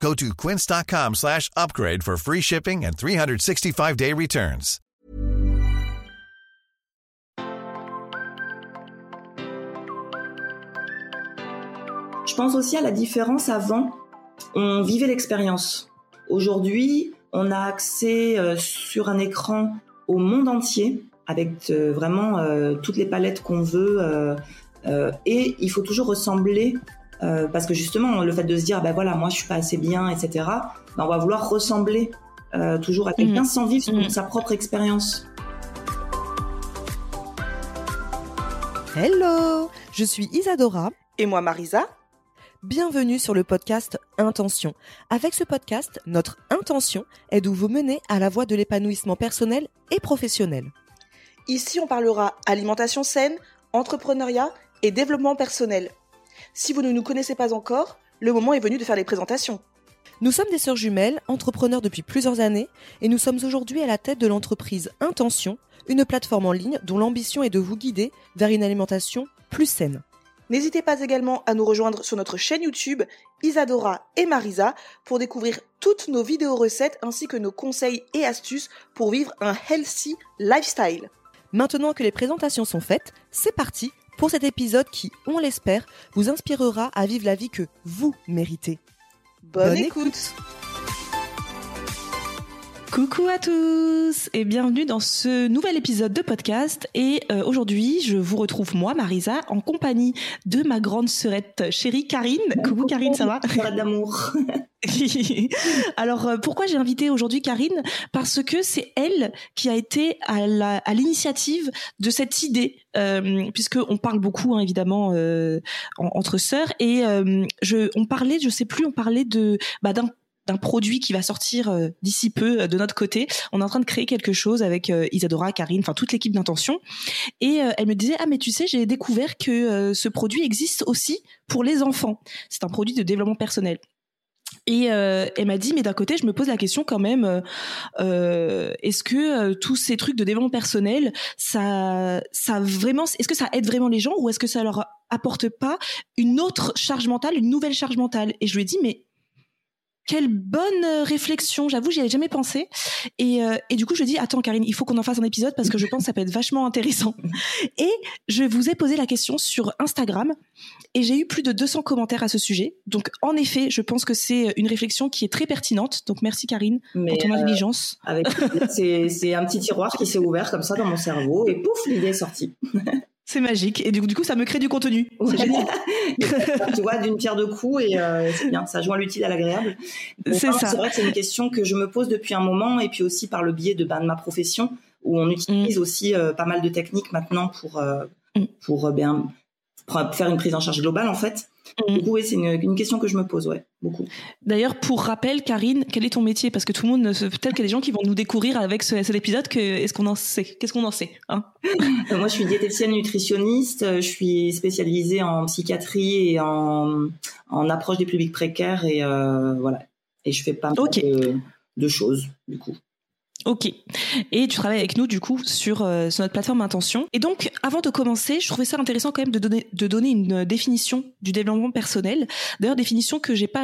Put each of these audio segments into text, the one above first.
Go to quince.com slash upgrade for free shipping and 365-day returns. Je pense aussi à la différence avant, on vivait l'expérience. Aujourd'hui, on a accès euh, sur un écran au monde entier avec euh, vraiment euh, toutes les palettes qu'on veut et il faut toujours ressembler parce que justement le fait de se dire ben voilà moi je suis pas assez bien etc ben, on va vouloir ressembler toujours à quelqu'un Mhm. sans vivre Mhm. sa propre expérience. Hello, je suis Isadora. Et moi, Marisa Bienvenue sur le podcast Intention. Avec ce podcast, notre intention est de vous mener à la voie de l'épanouissement personnel et professionnel. Ici, on parlera alimentation saine, entrepreneuriat et développement personnel. Si vous ne nous connaissez pas encore, le moment est venu de faire les présentations. Nous sommes des sœurs jumelles, entrepreneurs depuis plusieurs années, et nous sommes aujourd'hui à la tête de l'entreprise Intention, une plateforme en ligne dont l'ambition est de vous guider vers une alimentation plus saine. N'hésitez pas également à nous rejoindre sur notre chaîne YouTube Isadora et Marisa pour découvrir toutes nos vidéos recettes ainsi que nos conseils et astuces pour vivre un healthy lifestyle. Maintenant que les présentations sont faites, c'est parti pour cet épisode qui, on l'espère, vous inspirera à vivre la vie que vous méritez. Bonne, Bonne écoute. Coucou à tous et bienvenue dans ce nouvel épisode de podcast. Et euh, aujourd'hui, je vous retrouve moi, Marisa, en compagnie de ma grande sœurette chérie Karine. Coucou Karine, ça va? d'amour. Alors euh, pourquoi j'ai invité aujourd'hui Karine? Parce que c'est elle qui a été à l'initiative de cette idée, euh, puisque on parle beaucoup hein, évidemment euh, en- entre sœurs et euh, je, on parlait, je sais plus, on parlait de bah, d'un d'un produit qui va sortir euh, d'ici peu euh, de notre côté. On est en train de créer quelque chose avec euh, Isadora, Karine, enfin toute l'équipe d'intention. Et elle me disait ah mais tu sais j'ai découvert que ce produit existe aussi pour les enfants. C'est un produit de développement personnel. Et elle m'a dit, mais d'un côté, je me pose la question quand même, est-ce que tous ces trucs de développement personnel, ça, ça vraiment, est-ce que ça aide vraiment les gens ou est-ce que ça leur apporte pas une autre charge mentale, une nouvelle charge mentale? Et je lui ai dit, mais quelle bonne euh, réflexion, j'avoue, j'y avais jamais pensé. Et, euh, et du coup, je dis, attends, Karine, il faut qu'on en fasse un épisode parce que je pense que ça peut être vachement intéressant. Et je vous ai posé la question sur Instagram et j'ai eu plus de 200 commentaires à ce sujet. Donc, en effet, je pense que c'est une réflexion qui est très pertinente. Donc, merci Karine Mais pour ton euh, intelligence. avec c'est c'est un petit tiroir qui s'est ouvert comme ça dans mon cerveau et pouf l'idée est sortie. C'est magique. Et du coup, du coup, ça me crée du contenu. C'est Ouais. génial. tu vois, d'une pierre deux coups et euh, c'est bien, ça joint l'utile à l'agréable. C'est ça. C'est vrai que c'est une question que je me pose depuis un moment et puis aussi par le biais de, ben, de ma profession où on utilise aussi euh, pas mal de techniques maintenant pour euh, Mm. pour euh, bien pour faire une prise en charge globale en fait. Mm. Du coup, oui, c'est une, une question que je me pose, ouais, beaucoup. D'ailleurs, pour rappel, Karine, quel est ton métier? Parce que tout le monde, peut-être qu'il y a des gens qui vont nous découvrir avec ce- cet épisode. Que est-ce qu'on en sait? Qu'est-ce qu'on en sait hein? Moi, je suis diététicienne nutritionniste. euh, Je suis spécialisée en psychiatrie et en, en approche des publics précaires et euh, voilà. Et je fais pas mal de choses, du coup. Ok. Et tu travailles avec nous du coup sur, euh, sur notre plateforme Intention. Et donc, avant de commencer, je trouvais ça intéressant quand même de donner, de donner une définition du développement personnel. D'ailleurs, définition que j'ai pas,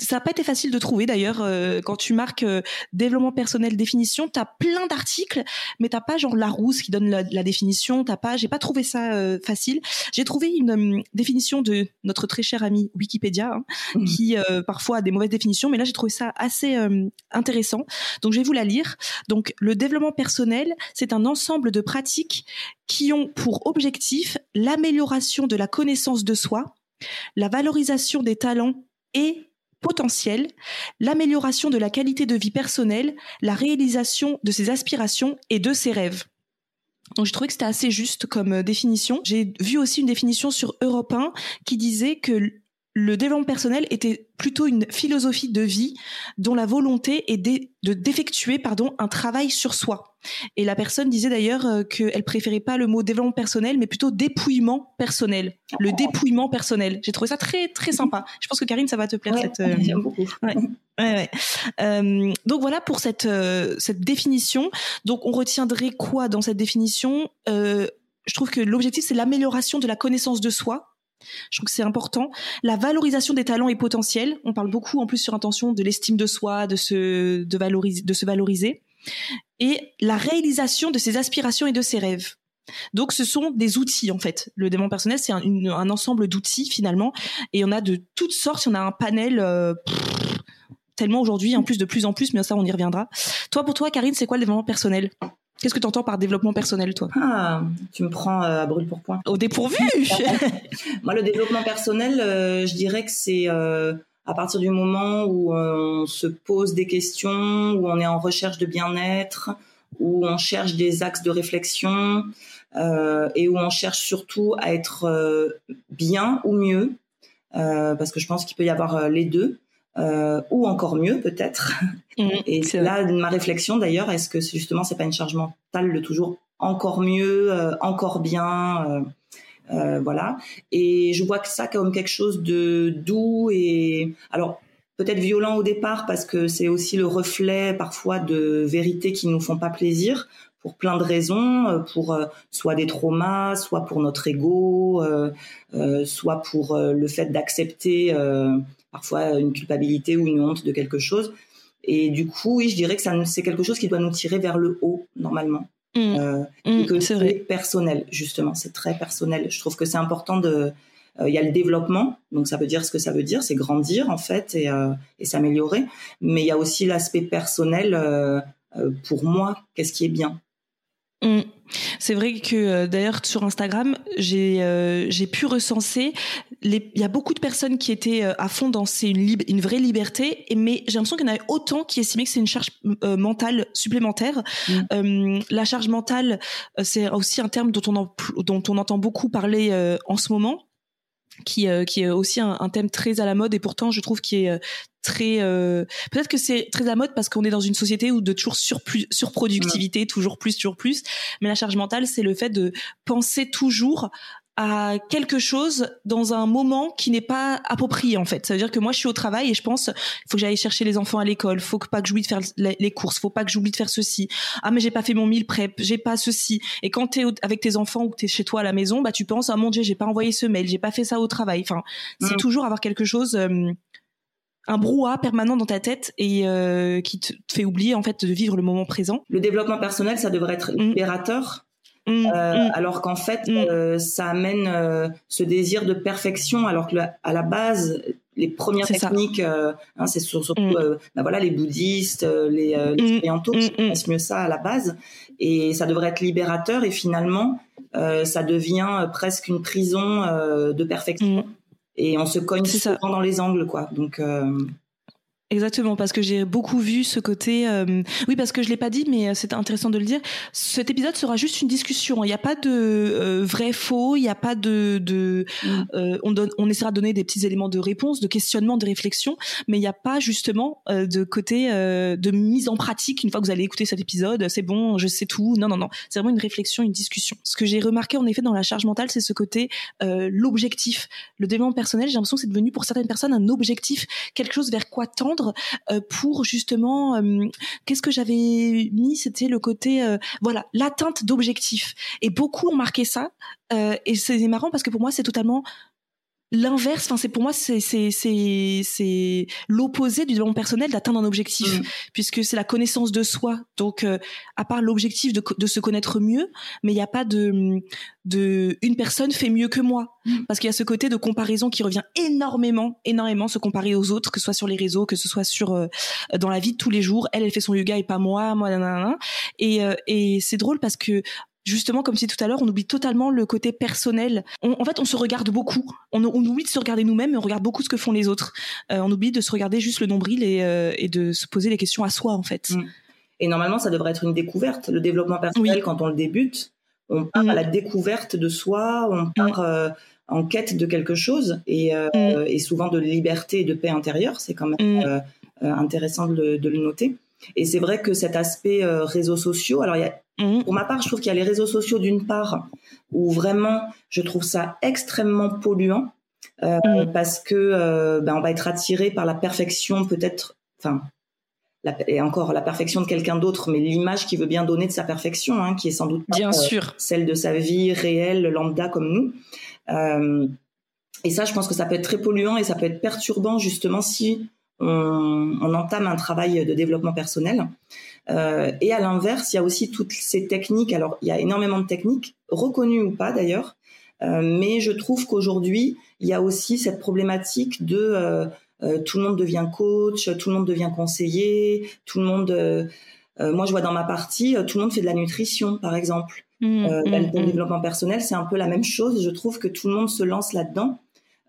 ça n'a pas été facile de trouver. D'ailleurs, euh, quand tu marques euh, développement personnel définition, t'as plein d'articles, mais t'as pas genre Larousse qui donne la, la définition. T'as pas, j'ai pas trouvé ça euh, facile. J'ai trouvé une définition de notre très cher ami Wikipédia, hein, Mhm. qui parfois a des mauvaises définitions, mais là j'ai trouvé ça assez intéressant. Donc je vais vous la lire. Donc le développement personnel, c'est un ensemble de pratiques qui ont pour objectif l'amélioration de la connaissance de soi, la valorisation des talents et potentiels, l'amélioration de la qualité de vie personnelle, la réalisation de ses aspirations et de ses rêves. Donc j'ai trouvé que c'était assez juste comme euh, définition. J'ai vu aussi une définition sur Europe 1 qui disait que le développement personnel était plutôt une philosophie de vie dont la volonté est de d'effectuer pardon un travail sur soi. Et la personne disait d'ailleurs euh, qu'elle préférait pas le mot développement personnel, mais plutôt dépouillement personnel. Le oh. dépouillement personnel. J'ai trouvé ça très très sympa. Je pense que Karine, ça va te plaire cette. Euh, j'aime beaucoup. Ouais. Ouais, euh, donc voilà pour cette cette définition. Donc on retiendrait quoi dans cette définition? Je trouve que l'objectif c'est l'amélioration de la connaissance de soi je trouve que c'est important. La valorisation des talents et potentiels. On parle beaucoup en plus sur intention de l'estime de soi, de se, de, valoriser, de se valoriser. Et la réalisation de ses aspirations et de ses rêves. Donc ce sont des outils en fait. Le développement personnel, c'est un, ensemble d'outils finalement. Et on a de toutes sortes. On a un panel euh, tellement aujourd'hui, en plus de plus en plus, mais ça on y reviendra. Toi pour toi, Karine, c'est quoi le développement personnel? Qu'est-ce que tu entends par développement personnel, toi? Ah, tu me prends euh, à brûle pour point. Au dépourvu Moi, le développement personnel, euh, je dirais que c'est euh, à partir du moment où on se pose des questions, où on est en recherche de bien-être, où on cherche des axes de réflexion et où on cherche surtout à être bien ou mieux, parce que je pense qu'il peut y avoir les deux. Euh, ou encore mieux peut-être. Mmh, et c'est là ma réflexion d'ailleurs, est-ce que justement c'est pas une charge mentale de toujours encore mieux, euh, encore bien, euh, euh, voilà. Et je vois que ça comme quelque chose de doux et alors peut-être violent au départ parce que c'est aussi le reflet parfois de vérités qui nous font pas plaisir pour plein de raisons, pour soit des traumas, soit pour notre ego, soit pour le fait d'accepter parfois une culpabilité ou une honte de quelque chose. Et du coup, oui, je dirais que c'est quelque chose qui doit nous tirer vers le haut normalement. Mmh. Euh, mmh, que c'est personnel, justement, c'est très personnel. Je trouve que c'est important de. Euh, il y a le développement, donc ça veut dire ce que ça veut dire, c'est grandir en fait et, euh, et s'améliorer. Mais il y a aussi l'aspect personnel. Euh, pour moi, qu'est-ce qui est bien mmh. C'est vrai que euh, d'ailleurs sur Instagram, j'ai euh, j'ai pu recenser il y a beaucoup de personnes qui étaient euh, à fond dans c'est une, une vraie liberté, mais j'ai l'impression qu'il y en avait autant qui estimaient que c'est une charge mentale supplémentaire. Mm. la charge mentale, c'est aussi un terme dont on dont on entend beaucoup parler en ce moment qui, euh, qui est aussi un, un, thème très à la mode et pourtant je trouve qu'il est euh, très euh, peut-être que c'est très à la mode parce qu'on est dans une société où de toujours surplus, surproductivité toujours plus toujours plus. Mais la charge mentale c'est le fait de penser toujours à quelque chose dans un moment qui n'est pas approprié en fait. Ça veut dire que moi je suis au travail et je pense il faut que j'aille chercher les enfants à l'école, faut que pas que j'oublie de faire les courses, faut pas que j'oublie de faire ceci. Ah mais j'ai pas fait mon meal prep, j'ai pas ceci. Et quand tu es avec tes enfants ou que tu es chez toi à la maison, bah tu penses ah mon dieu, j'ai pas envoyé ce mail, j'ai pas fait ça au travail. Enfin, c'est mm. toujours avoir quelque chose euh, un brouhaha permanent dans ta tête et euh, qui te fait oublier en fait de vivre le moment présent. Le développement personnel, ça devrait être mm. libérateur. Mmh, euh, mmh. alors qu'en fait, mmh. euh, ça amène euh, ce désir de perfection, alors que à la base, les premières techniques, hein, c'est surtout bah voilà, les bouddhistes, les, les orientaux qui connaissent mieux ça à la base, et ça devrait être libérateur, et finalement, ça devient presque une prison de perfection, et on se cogne souvent dans les angles, quoi. Donc Exactement, parce que j'ai beaucoup vu ce côté. Euh, oui, parce que je l'ai pas dit, mais euh, c'est intéressant de le dire. Cet épisode sera juste une discussion. Il n'y a pas de euh, vrai faux. Il n'y a pas de. de mm. on, donne, on essaiera de donner des petits éléments de réponse, de questionnement, de réflexion, mais il n'y a pas justement de côté de mise en pratique. Une fois que vous allez écouter cet épisode, c'est bon, je sais tout. Non, non, non. C'est vraiment une réflexion, une discussion. Ce que j'ai remarqué en effet dans la charge mentale, c'est ce côté l'objectif, le développement personnel. J'ai l'impression que c'est devenu pour certaines personnes un objectif, quelque chose vers quoi tendre euh, pour justement euh, qu'est-ce que j'avais mis c'était le côté euh, voilà l'atteinte d'objectifs. Et beaucoup ont marqué ça et c'est marrant parce que pour moi c'est totalement l'inverse enfin c'est pour moi c'est c'est c'est c'est l'opposé du développement personnel d'atteindre un objectif mmh. puisque c'est la connaissance de soi donc euh, à part l'objectif de, de se connaître mieux mais il n'y a pas de de une personne fait mieux que moi mmh. parce qu'il y a ce côté de comparaison qui revient énormément énormément se comparer aux autres que ce soit sur les réseaux que ce soit sur euh, dans la vie de tous les jours elle elle fait son yoga et pas moi moi nanana. et euh, et c'est drôle parce que justement, comme si tout à l'heure, on oublie totalement le côté personnel. en fait, on se regarde beaucoup. On, oublie de se regarder nous-mêmes, mais on regarde beaucoup ce que font les autres. Euh, on oublie de se regarder juste le nombril et, euh, de se poser les questions à soi, en fait. Mm. Et normalement, ça devrait être une découverte. Le développement personnel, quand on le débute, on part à mm. la découverte de soi, on part, mm. euh, en quête de quelque chose et, et souvent de liberté et de paix intérieure. C'est quand même intéressant de, de, le noter. Et c'est vrai que cet aspect réseaux sociaux, alors il y a Mmh. Pour ma part, je trouve qu'il y a les réseaux sociaux d'une part où vraiment je trouve ça extrêmement polluant euh, mmh. parce que euh, ben, on va être attiré par la perfection peut-être, enfin et encore la perfection de quelqu'un d'autre, mais l'image qu'il veut bien donner de sa perfection, hein, qui est sans doute bien euh, sûr celle de sa vie réelle, lambda comme nous. Euh, et ça, je pense que ça peut être très polluant et ça peut être perturbant justement si on, on entame un travail de développement personnel. Euh, et à l'inverse, il y a aussi toutes ces techniques. Alors, il y a énormément de techniques, reconnues ou pas d'ailleurs, euh, mais je trouve qu'aujourd'hui, il y a aussi cette problématique de euh, euh tout le monde devient coach, tout le monde devient conseiller, tout le monde. Euh, moi, je vois dans ma partie, tout le monde fait de la nutrition, par exemple. Mmh, mmh, le mmh. développement personnel, c'est un peu la même chose. Je trouve que tout le monde se lance là-dedans.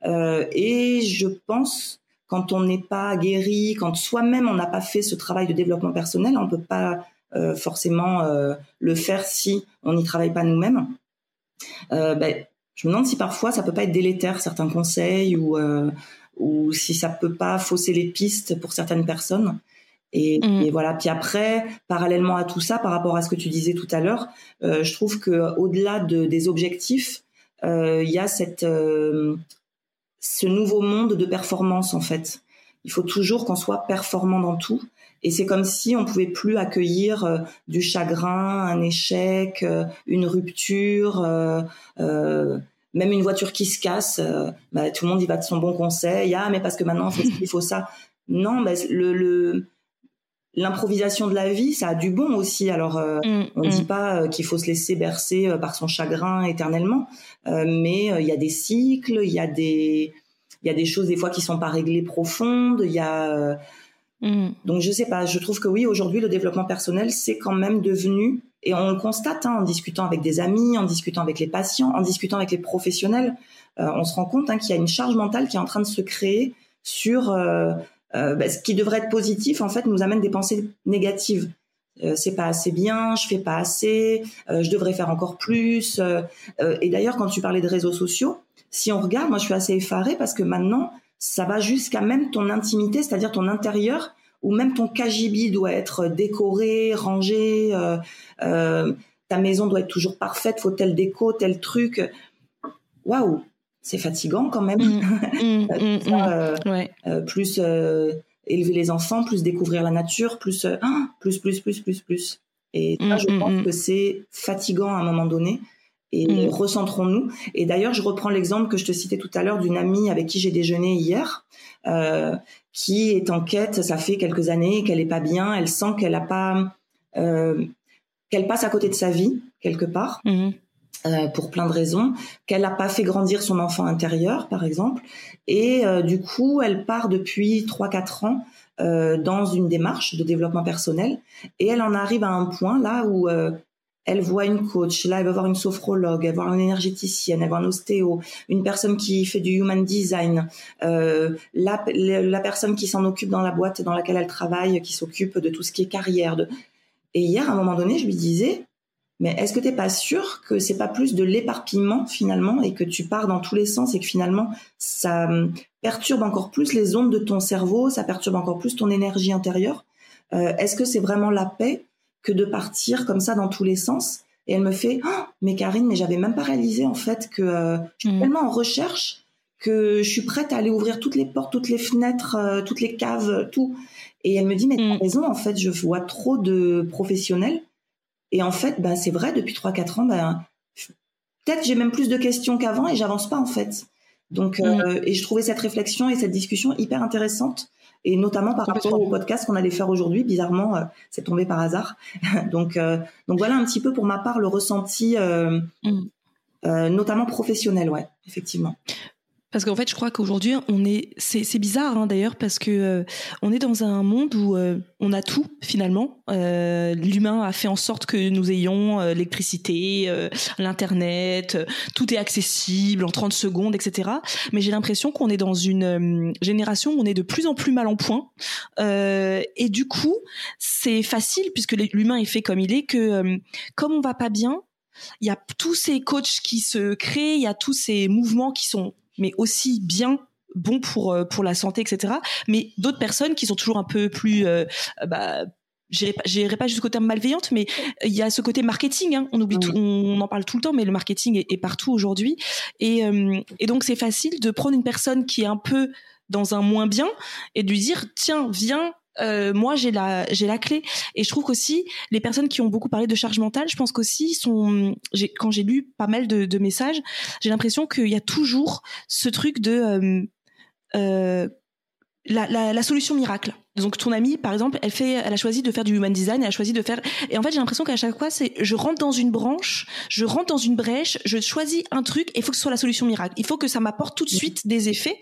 et je pense quand on n'est pas guéri, quand soi-même on n'a pas fait ce travail de développement personnel, on ne peut pas euh, forcément euh, le faire si on n'y travaille pas nous-mêmes. Euh, ben, je me demande si parfois ça peut pas être délétère certains conseils ou ou si ça peut pas fausser les pistes pour certaines personnes. Et, mmh. et, voilà. Puis après, parallèlement à tout ça, par rapport à ce que tu disais tout à l'heure, je trouve que au-delà de, des objectifs, il y a cette ce nouveau monde de performance en fait. Il faut toujours qu'on soit performant dans tout. Et c'est comme si on pouvait plus accueillir euh, du chagrin, un échec, euh, une rupture, euh, même une voiture qui se casse. Bah, tout le monde y va de son bon conseil. Ah, mais parce que maintenant il faut ça. Non, bah, le, le l'improvisation de la vie, ça a du bon aussi. Alors, euh, mm, on ne dit mm. pas euh, qu'il faut se laisser bercer euh, par son chagrin éternellement, mais il y a des cycles, il y a des, il y a des choses des fois qui sont pas réglées profondes. Il y a mm. donc je sais pas. Je trouve que oui, aujourd'hui, le développement personnel, c'est quand même devenu et on le constate hein, en discutant avec des amis, en discutant avec les patients, en discutant avec les professionnels, on se rend compte hein, qu'il y a une charge mentale qui est en train de se créer sur bah, ce qui devrait être positif en fait nous amène des pensées négatives. Euh, c'est pas assez bien, je fais pas assez, euh, je devrais faire encore plus. Euh, et d'ailleurs, quand tu parlais de réseaux sociaux, si on regarde, moi je suis assez effarée parce que maintenant, ça va jusqu'à même ton intimité, c'est-à-dire ton intérieur, où même ton KGB doit être décoré, rangé, ta maison doit être toujours parfaite, faut tel déco, tel truc. Waouh c'est fatigant quand même. Euh, euh, plus euh, élever les enfants, plus découvrir la nature, plus ah, plus plus plus plus plus. Et là, je pense que c'est fatigant à un moment donné. Et recentrons-nous. Et d'ailleurs, je reprends l'exemple que je te citais tout à l'heure d'une amie avec qui j'ai déjeuné hier, qui est en quête. Ça fait quelques années qu'elle est pas bien. Elle sent qu'elle a pas, qu'elle passe à côté de sa vie quelque part. Euh, pour plein de raisons, qu'elle n'a pas fait grandir son enfant intérieur, par exemple, et euh, du coup, elle part depuis 3-4 ans euh, dans une démarche de développement personnel, et elle en arrive à un point là où elle voit une coach, là elle va voir une sophrologue, elle va voir une énergéticienne, elle va voir un ostéo, une personne qui fait du human design, la, personne qui s'en occupe dans la boîte dans laquelle elle travaille, qui s'occupe de tout ce qui est carrière. Et hier, à un moment donné, je lui disais, mais est-ce que tu n'es pas sûr que c'est pas plus de l'éparpillement finalement et que tu pars dans tous les sens et que finalement ça hum, perturbe encore plus les ondes de ton cerveau, ça perturbe encore plus ton énergie intérieure? Euh, Est-ce que c'est vraiment la paix que de partir comme ça dans tous les sens? Et elle me fait oh, mais Karine, mais j'avais même pas réalisé en fait que euh, je suis mmh. tellement en recherche que je suis prête à aller ouvrir toutes les portes, toutes les fenêtres, euh, toutes les caves, tout. Et elle me dit mais tu as mmh. raison en fait, je vois trop de professionnels et en fait, bah, c'est vrai, depuis 3-4 ans, bah, peut-être j'ai même plus de questions qu'avant et j'avance pas en fait. Donc, euh, et je trouvais cette réflexion et cette discussion hyper intéressante, et notamment par rapport au podcast qu'on allait faire aujourd'hui. Bizarrement, euh, c'est tombé par hasard. donc, euh, donc voilà un petit peu pour ma part le ressenti, mm. notamment professionnel, ouais, effectivement. Parce qu'en fait, je crois qu'aujourd'hui, on est, c'est bizarre hein, d'ailleurs, parce que euh, on est dans un monde où euh, on a tout finalement. Euh, L'humain a fait en sorte que nous ayons euh, l'électricité, l'internet, tout est accessible en 30 secondes, etc. Mais j'ai l'impression qu'on est dans une génération où on est de plus en plus mal en point. et du coup, c'est facile puisque l'humain est fait comme il est que comme on va pas bien, il y a tous ces coachs qui se créent, il y a tous ces mouvements qui sont mais aussi bien bons pour pour la santé etc mais d'autres personnes qui sont toujours un peu plus bah, j'irai pas jusqu'au terme malveillante, mais il y a ce côté marketing. Hein. On oublie, tout, on, en parle tout le temps, mais le marketing est, partout aujourd'hui. Et, euh, et donc c'est facile de prendre une personne qui est un peu dans un moins bien et de lui dire tiens viens euh, moi j'ai la j'ai la clé. Et je trouve qu'aussi les personnes qui ont beaucoup parlé de charge mentale je pense qu'aussi sont quand j'ai lu pas mal de, de messages j'ai l'impression qu'il y a toujours ce truc de euh, euh la, la, la, solution miracle donc ton amie, par exemple, elle fait, elle a choisi de faire du human design, elle a choisi de faire. Et en fait, j'ai l'impression qu'à chaque fois, c'est je rentre dans une branche, je rentre dans une brèche, je choisis un truc, et il faut que ce soit la solution miracle. Il faut que ça m'apporte tout de suite des effets.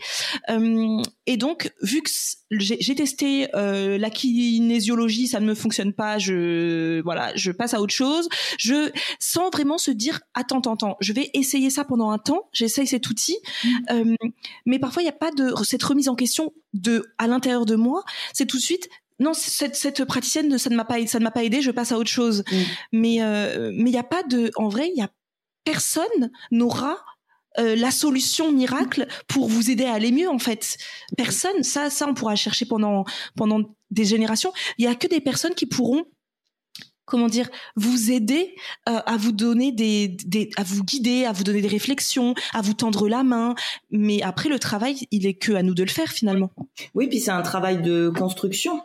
Euh, et donc, vu que j'ai testé euh, la kinésiologie, ça ne me fonctionne pas, je voilà, je passe à autre chose. Je sans vraiment se dire attends, attends, attends, je vais essayer ça pendant un temps, j'essaye cet outil. Mmh. Euh, mais parfois, il n'y a pas de cette remise en question de à l'intérieur de moi. C'est tout de suite non cette, cette praticienne ça ne m'a pas ça ne m'a pas aidé je passe à autre chose. Mm. mais euh, mais il y a pas de en vrai il y a personne n'aura euh, la solution miracle pour vous aider à aller mieux en fait. Personne ça ça on pourra chercher pendant pendant des générations. Il y a que des personnes qui pourront comment dire vous aider euh, à vous donner des, des à vous guider à vous donner des réflexions à vous tendre la main mais après le travail il est que à nous de le faire finalement oui puis c'est un travail de construction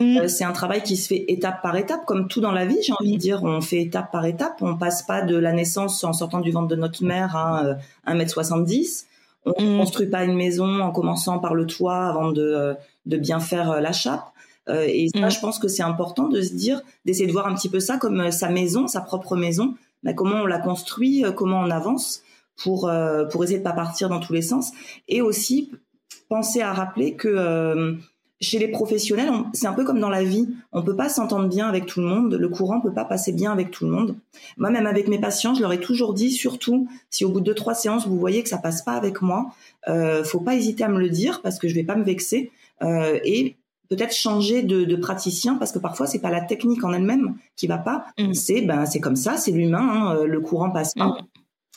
mm. euh, c'est un travail qui se fait étape par étape, comme tout dans la vie, j'ai envie de dire. On fait étape par étape. On passe pas de la naissance en sortant du ventre de notre mère à 1m70. Euh, on ne mm. construit pas une maison en commençant par le toit avant de, de bien faire la chape. Euh, et ça, mm. je pense que c'est important de se dire, d'essayer de voir un petit peu ça comme euh, sa maison, sa propre maison. Bah, comment on la construit, euh, comment on avance pour pour essayer de pas partir dans tous les sens. Et aussi penser à rappeler que chez les professionnels, c'est un peu comme dans la vie. On peut pas s'entendre bien avec tout le monde. Le courant peut pas passer bien avec tout le monde. Moi, même avec mes patients, je leur ai toujours dit, surtout si au bout de deux trois séances vous voyez que ça passe pas avec moi, euh, faut pas hésiter à me le dire parce que je vais pas me vexer. Euh, et peut-être changer de, de, praticien parce que parfois c'est pas la technique en elle-même qui va pas, mm. c'est ben c'est comme ça, c'est l'humain, hein, euh, le courant passe pas. Mm.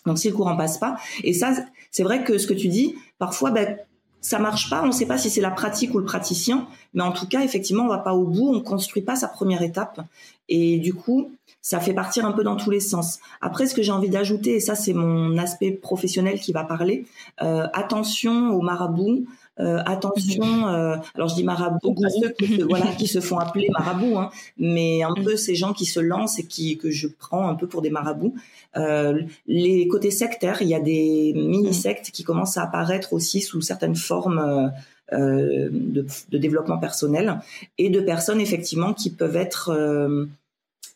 Donc si le courant passe pas, et ça c'est vrai que ce que tu dis, parfois ben ça marche pas, on ne sait pas si c'est la pratique ou le praticien, mais en tout cas effectivement on va pas au bout, on construit pas sa première étape et du coup ça fait partir un peu dans tous les sens. Après ce que j'ai envie d'ajouter et ça c'est mon aspect professionnel qui va parler, euh, attention aux marabouts. Euh, attention, euh, alors je dis marabout à ceux qui se, voilà, qui se font appeler marabouts, hein, mais un mm. peu ces gens qui se lancent et qui que je prends un peu pour des marabouts. Euh, les côtés sectaires, il y a des mini-sectes qui commencent à apparaître aussi sous certaines formes euh, de, de, développement personnel et de personnes effectivement qui peuvent être euh,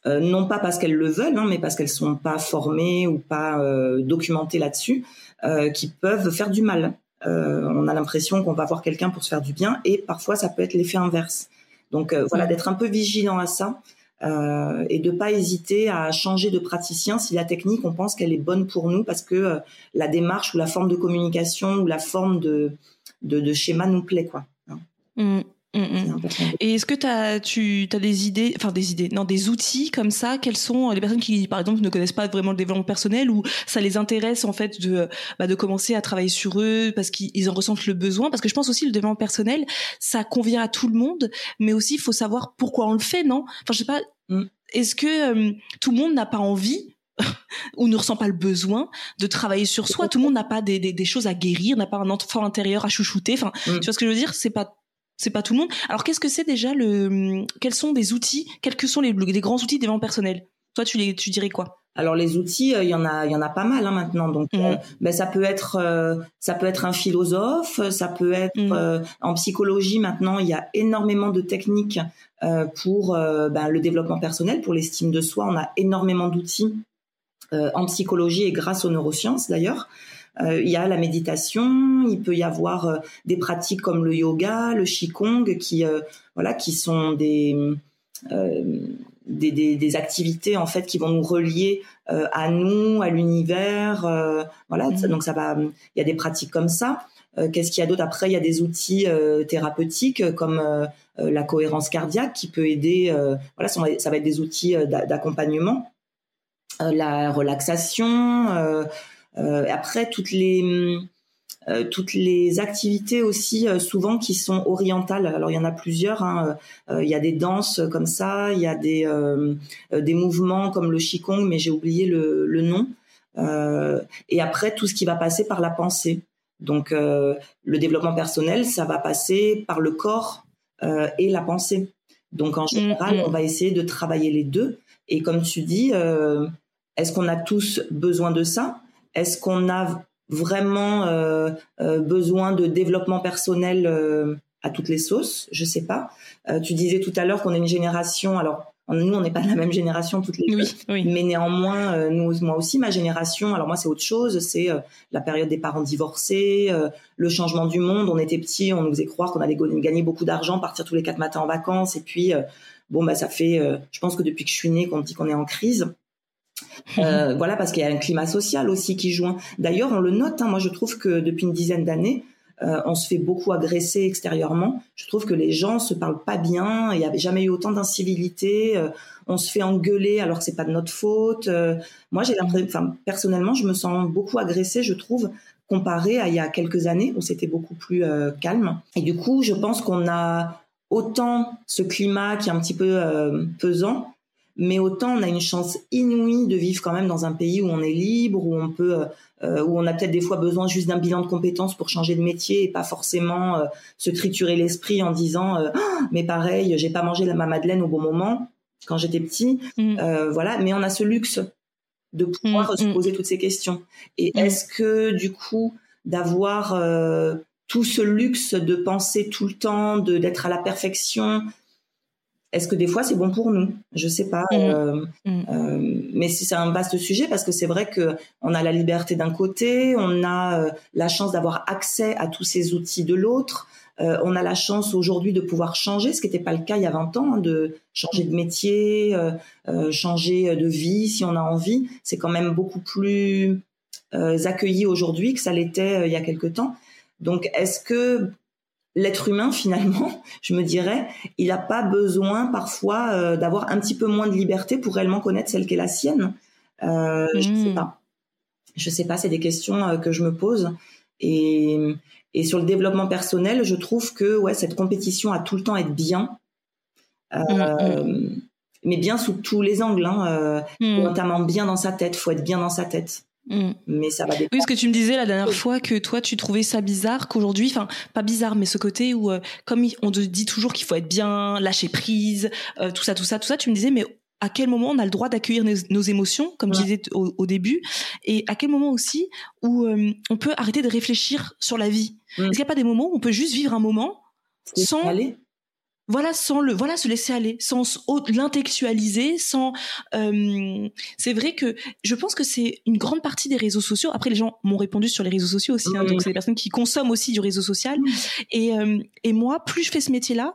non pas parce qu'elles le veulent, hein, mais parce qu'elles sont pas formées ou pas documentées là-dessus, qui peuvent faire du mal. Euh, on a l'impression qu'on va voir quelqu'un pour se faire du bien et parfois ça peut être l'effet inverse. Donc euh, voilà, d'être un peu vigilant à ça euh, et de pas hésiter à changer de praticien si la technique on pense qu'elle est bonne pour nous parce que la démarche ou la forme de communication ou la forme de de, schéma nous plaît quoi. Hein. Mmh. Mm, mm. Et est-ce que as, tu as des idées, enfin des idées, non, des outils comme ça? Quelles sont les personnes qui, par exemple, ne connaissent pas vraiment le développement personnel ou ça les intéresse en fait de, bah, de commencer à travailler sur eux parce qu'ils en ressentent le besoin? Parce que je pense aussi le développement personnel, ça convient à tout le monde, mais aussi il faut savoir pourquoi on le fait, non? Enfin, je sais pas. Mm. Est-ce que euh, tout le monde n'a pas envie ou ne ressent pas le besoin de travailler sur soi? Tout le monde n'a pas des, des, des, choses à guérir, n'a pas un enfant intérieur à chouchouter. Enfin, tu vois ce que je veux dire? C'est pas c'est pas tout le monde. Alors qu'est-ce que c'est déjà le quels sont des outils Quels que sont les, les grands outils des ventes personnels Toi, tu les tu dirais quoi? Alors les outils, euh, il y en a, il y en a pas mal hein, maintenant. Donc, mmh. euh, ben, ça peut être, euh, ça peut être un philosophe, ça peut être mmh. en psychologie maintenant. Il y a énormément de techniques pour ben, le développement personnel, pour l'estime de soi. On a énormément d'outils en psychologie et grâce aux neurosciences d'ailleurs. Euh, il y a la méditation, il peut y avoir euh, des pratiques comme le yoga, le qigong, qui euh, voilà, qui sont des des, des, des, activités en fait qui vont nous relier à nous, à l'univers, voilà. Mmh. Donc ça va, il y a des pratiques comme ça. Qu'est-ce qu'il y a d'autre? Après Il y a des outils thérapeutiques comme la cohérence cardiaque qui peut aider. voilà, ça va être des outils d'accompagnement. la relaxation. Après, toutes les toutes les activités aussi souvent qui sont orientales. Alors il y en a plusieurs. Hein. il y a des danses comme ça, il y a des des mouvements comme le qigong, mais j'ai oublié le, le nom. et après tout ce qui va passer par la pensée. Donc le développement personnel, ça va passer par le corps et la pensée. Donc en mm, général, mm. on va essayer de travailler les deux. Et comme tu dis, euh, est-ce qu'on a tous besoin de ça? Est-ce qu'on a vraiment euh, euh, besoin de développement personnel à toutes les sauces? Je sais pas. tu disais tout à l'heure qu'on est une génération. Alors nous, on n'est pas de la même génération toutes les deux, mais néanmoins, euh, nous, moi aussi, ma génération. Alors moi, c'est autre chose. C'est euh, la période des parents divorcés, euh, le changement du monde. On était petits, on nous faisait croire qu'on allait gagner beaucoup d'argent, partir tous les quatre matins en vacances, et puis bon, bah ça fait. je pense que depuis que je suis née, qu'on dit qu'on est en crise. Voilà, parce qu'il y a un climat social aussi qui joue. D'ailleurs, on le note. Hein, moi, je trouve que depuis une dizaine d'années, euh, on se fait beaucoup agresser extérieurement. Je trouve que les gens se parlent pas bien. Il n'y avait jamais eu autant d'incivilité. Euh, on se fait engueuler alors que c'est pas de notre faute. Euh, moi, j'ai l'impression, enfin, personnellement, je me sens beaucoup agressée, je trouve, comparé à il y a quelques années où c'était beaucoup plus calme. Et du coup, je pense qu'on a autant ce climat qui est un petit peu pesant, mais autant on a une chance inouïe de vivre quand même dans un pays où on est libre, où on peut, euh, où on a peut-être des fois besoin juste d'un bilan de compétences pour changer de métier et pas forcément euh, se triturer l'esprit en disant euh, ah, mais pareil, j'ai pas mangé la ma madeleine au bon moment quand j'étais petit, mm. voilà. Mais on a ce luxe de pouvoir mm, se mm. poser toutes ces questions. Et est-ce que du coup d'avoir tout ce luxe de penser tout le temps, de d'être à la perfection, est-ce que des fois c'est bon pour nous? Je sais pas. Mmh. Euh, mmh. Euh, mais c'est un vaste sujet parce que c'est vrai que on a la liberté d'un côté, on a euh, la chance d'avoir accès à tous ces outils de l'autre. on a la chance aujourd'hui de pouvoir changer, ce qui n'était pas le cas il y a 20 ans, hein, de changer de métier, changer de vie si on a envie. C'est quand même beaucoup plus accueilli aujourd'hui que ça l'était il y a quelque temps. Donc, est-ce que l'être humain finalement, je me dirais, il n'a pas besoin parfois euh, d'avoir un petit peu moins de liberté pour réellement connaître celle qui est la sienne. Euh, Je ne sais hmm. pas. Je sais pas. C'est des questions euh, que je me pose. Et, et sur le développement personnel, je trouve que ouais, cette compétition a tout le temps être bien. Hmm, hmm. Mais bien sous tous les angles, hein, notamment bien dans sa tête. Faut être bien dans sa tête. Mm. Mais ça va dépendre. Oui, ce que tu me disais la dernière fois que toi tu trouvais ça bizarre qu'aujourd'hui, enfin pas bizarre, mais ce côté où euh, comme on te dit toujours qu'il faut être bien, lâcher prise, euh, tout ça, tout ça, tout ça, tu me disais mais à quel moment on a le droit d'accueillir nos, émotions, comme je disais au, début, et à quel moment aussi où euh, on peut arrêter de réfléchir sur la vie? Mm. Est-ce qu'il n'y a pas des moments où on peut juste vivre un moment sans aller voilà sans le voilà se laisser aller sans l'intellectualiser sans euh, c'est vrai que je pense que c'est une grande partie des réseaux sociaux. Après les gens m'ont répondu sur les réseaux sociaux aussi hein, donc c'est des personnes qui consomment aussi du réseau social. Et euh, et moi plus je fais ce métier là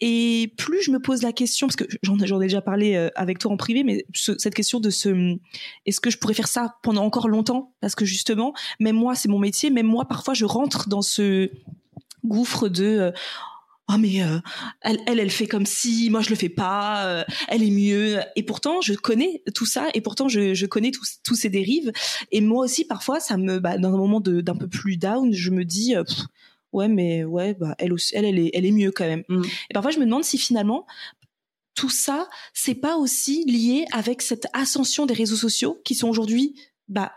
et plus je me pose la question parce que j'en ai déjà parlé euh, avec toi en privé mais cette question de ce est-ce que je pourrais faire ça pendant encore longtemps? Parce que justement même moi c'est mon métier même moi parfois je rentre dans ce gouffre de oh mais euh, elle, elle, elle fait comme si moi je le fais pas euh, elle est mieux. Et pourtant je connais tout ça et pourtant je, je connais tous ces dérives. Et moi aussi parfois ça me bah, dans un moment d'un peu plus down je me dis euh, ouais mais ouais bah elle aussi elle elle est elle est mieux quand même. Mm. et parfois je me demande si finalement tout ça c'est pas aussi lié avec cette ascension des réseaux sociaux qui sont aujourd'hui bah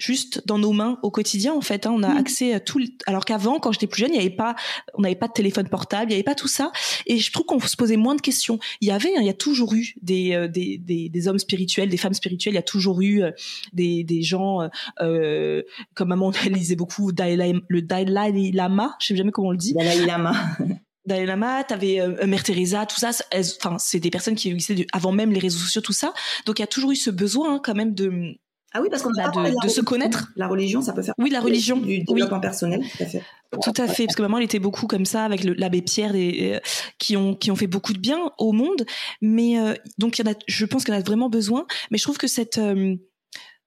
juste dans nos mains au quotidien en fait hein. on a mmh. accès à tout alors qu'avant quand j'étais plus jeune il y avait pas on n'avait pas de téléphone portable il y avait pas tout ça et je trouve qu'on se posait moins de questions il y avait hein, il y a toujours eu des, euh, des, des, des, hommes spirituels des femmes spirituelles il y a toujours eu euh, des, des gens euh, comme maman elle lisait beaucoup le Dalai Lama je sais jamais comment on le dit Dalai Lama Dalai Lama, t'avais euh, Mère Teresa, tout ça. Enfin, c'est des personnes qui existaient avant même les réseaux sociaux, tout ça. Donc, il y a toujours eu ce besoin hein, quand même de ah oui, parce qu'on a de, de se connaître. La religion, ça peut faire. Oui, la religion. Du développement personnel, tout à fait. Tout à fait, parce que maman, elle était beaucoup comme ça avec l'abbé Pierre, et, euh, qui ont qui ont fait beaucoup de bien au monde. Mais euh, donc, il y en a, je pense qu'il y en a vraiment besoin. Mais je trouve que cette euh,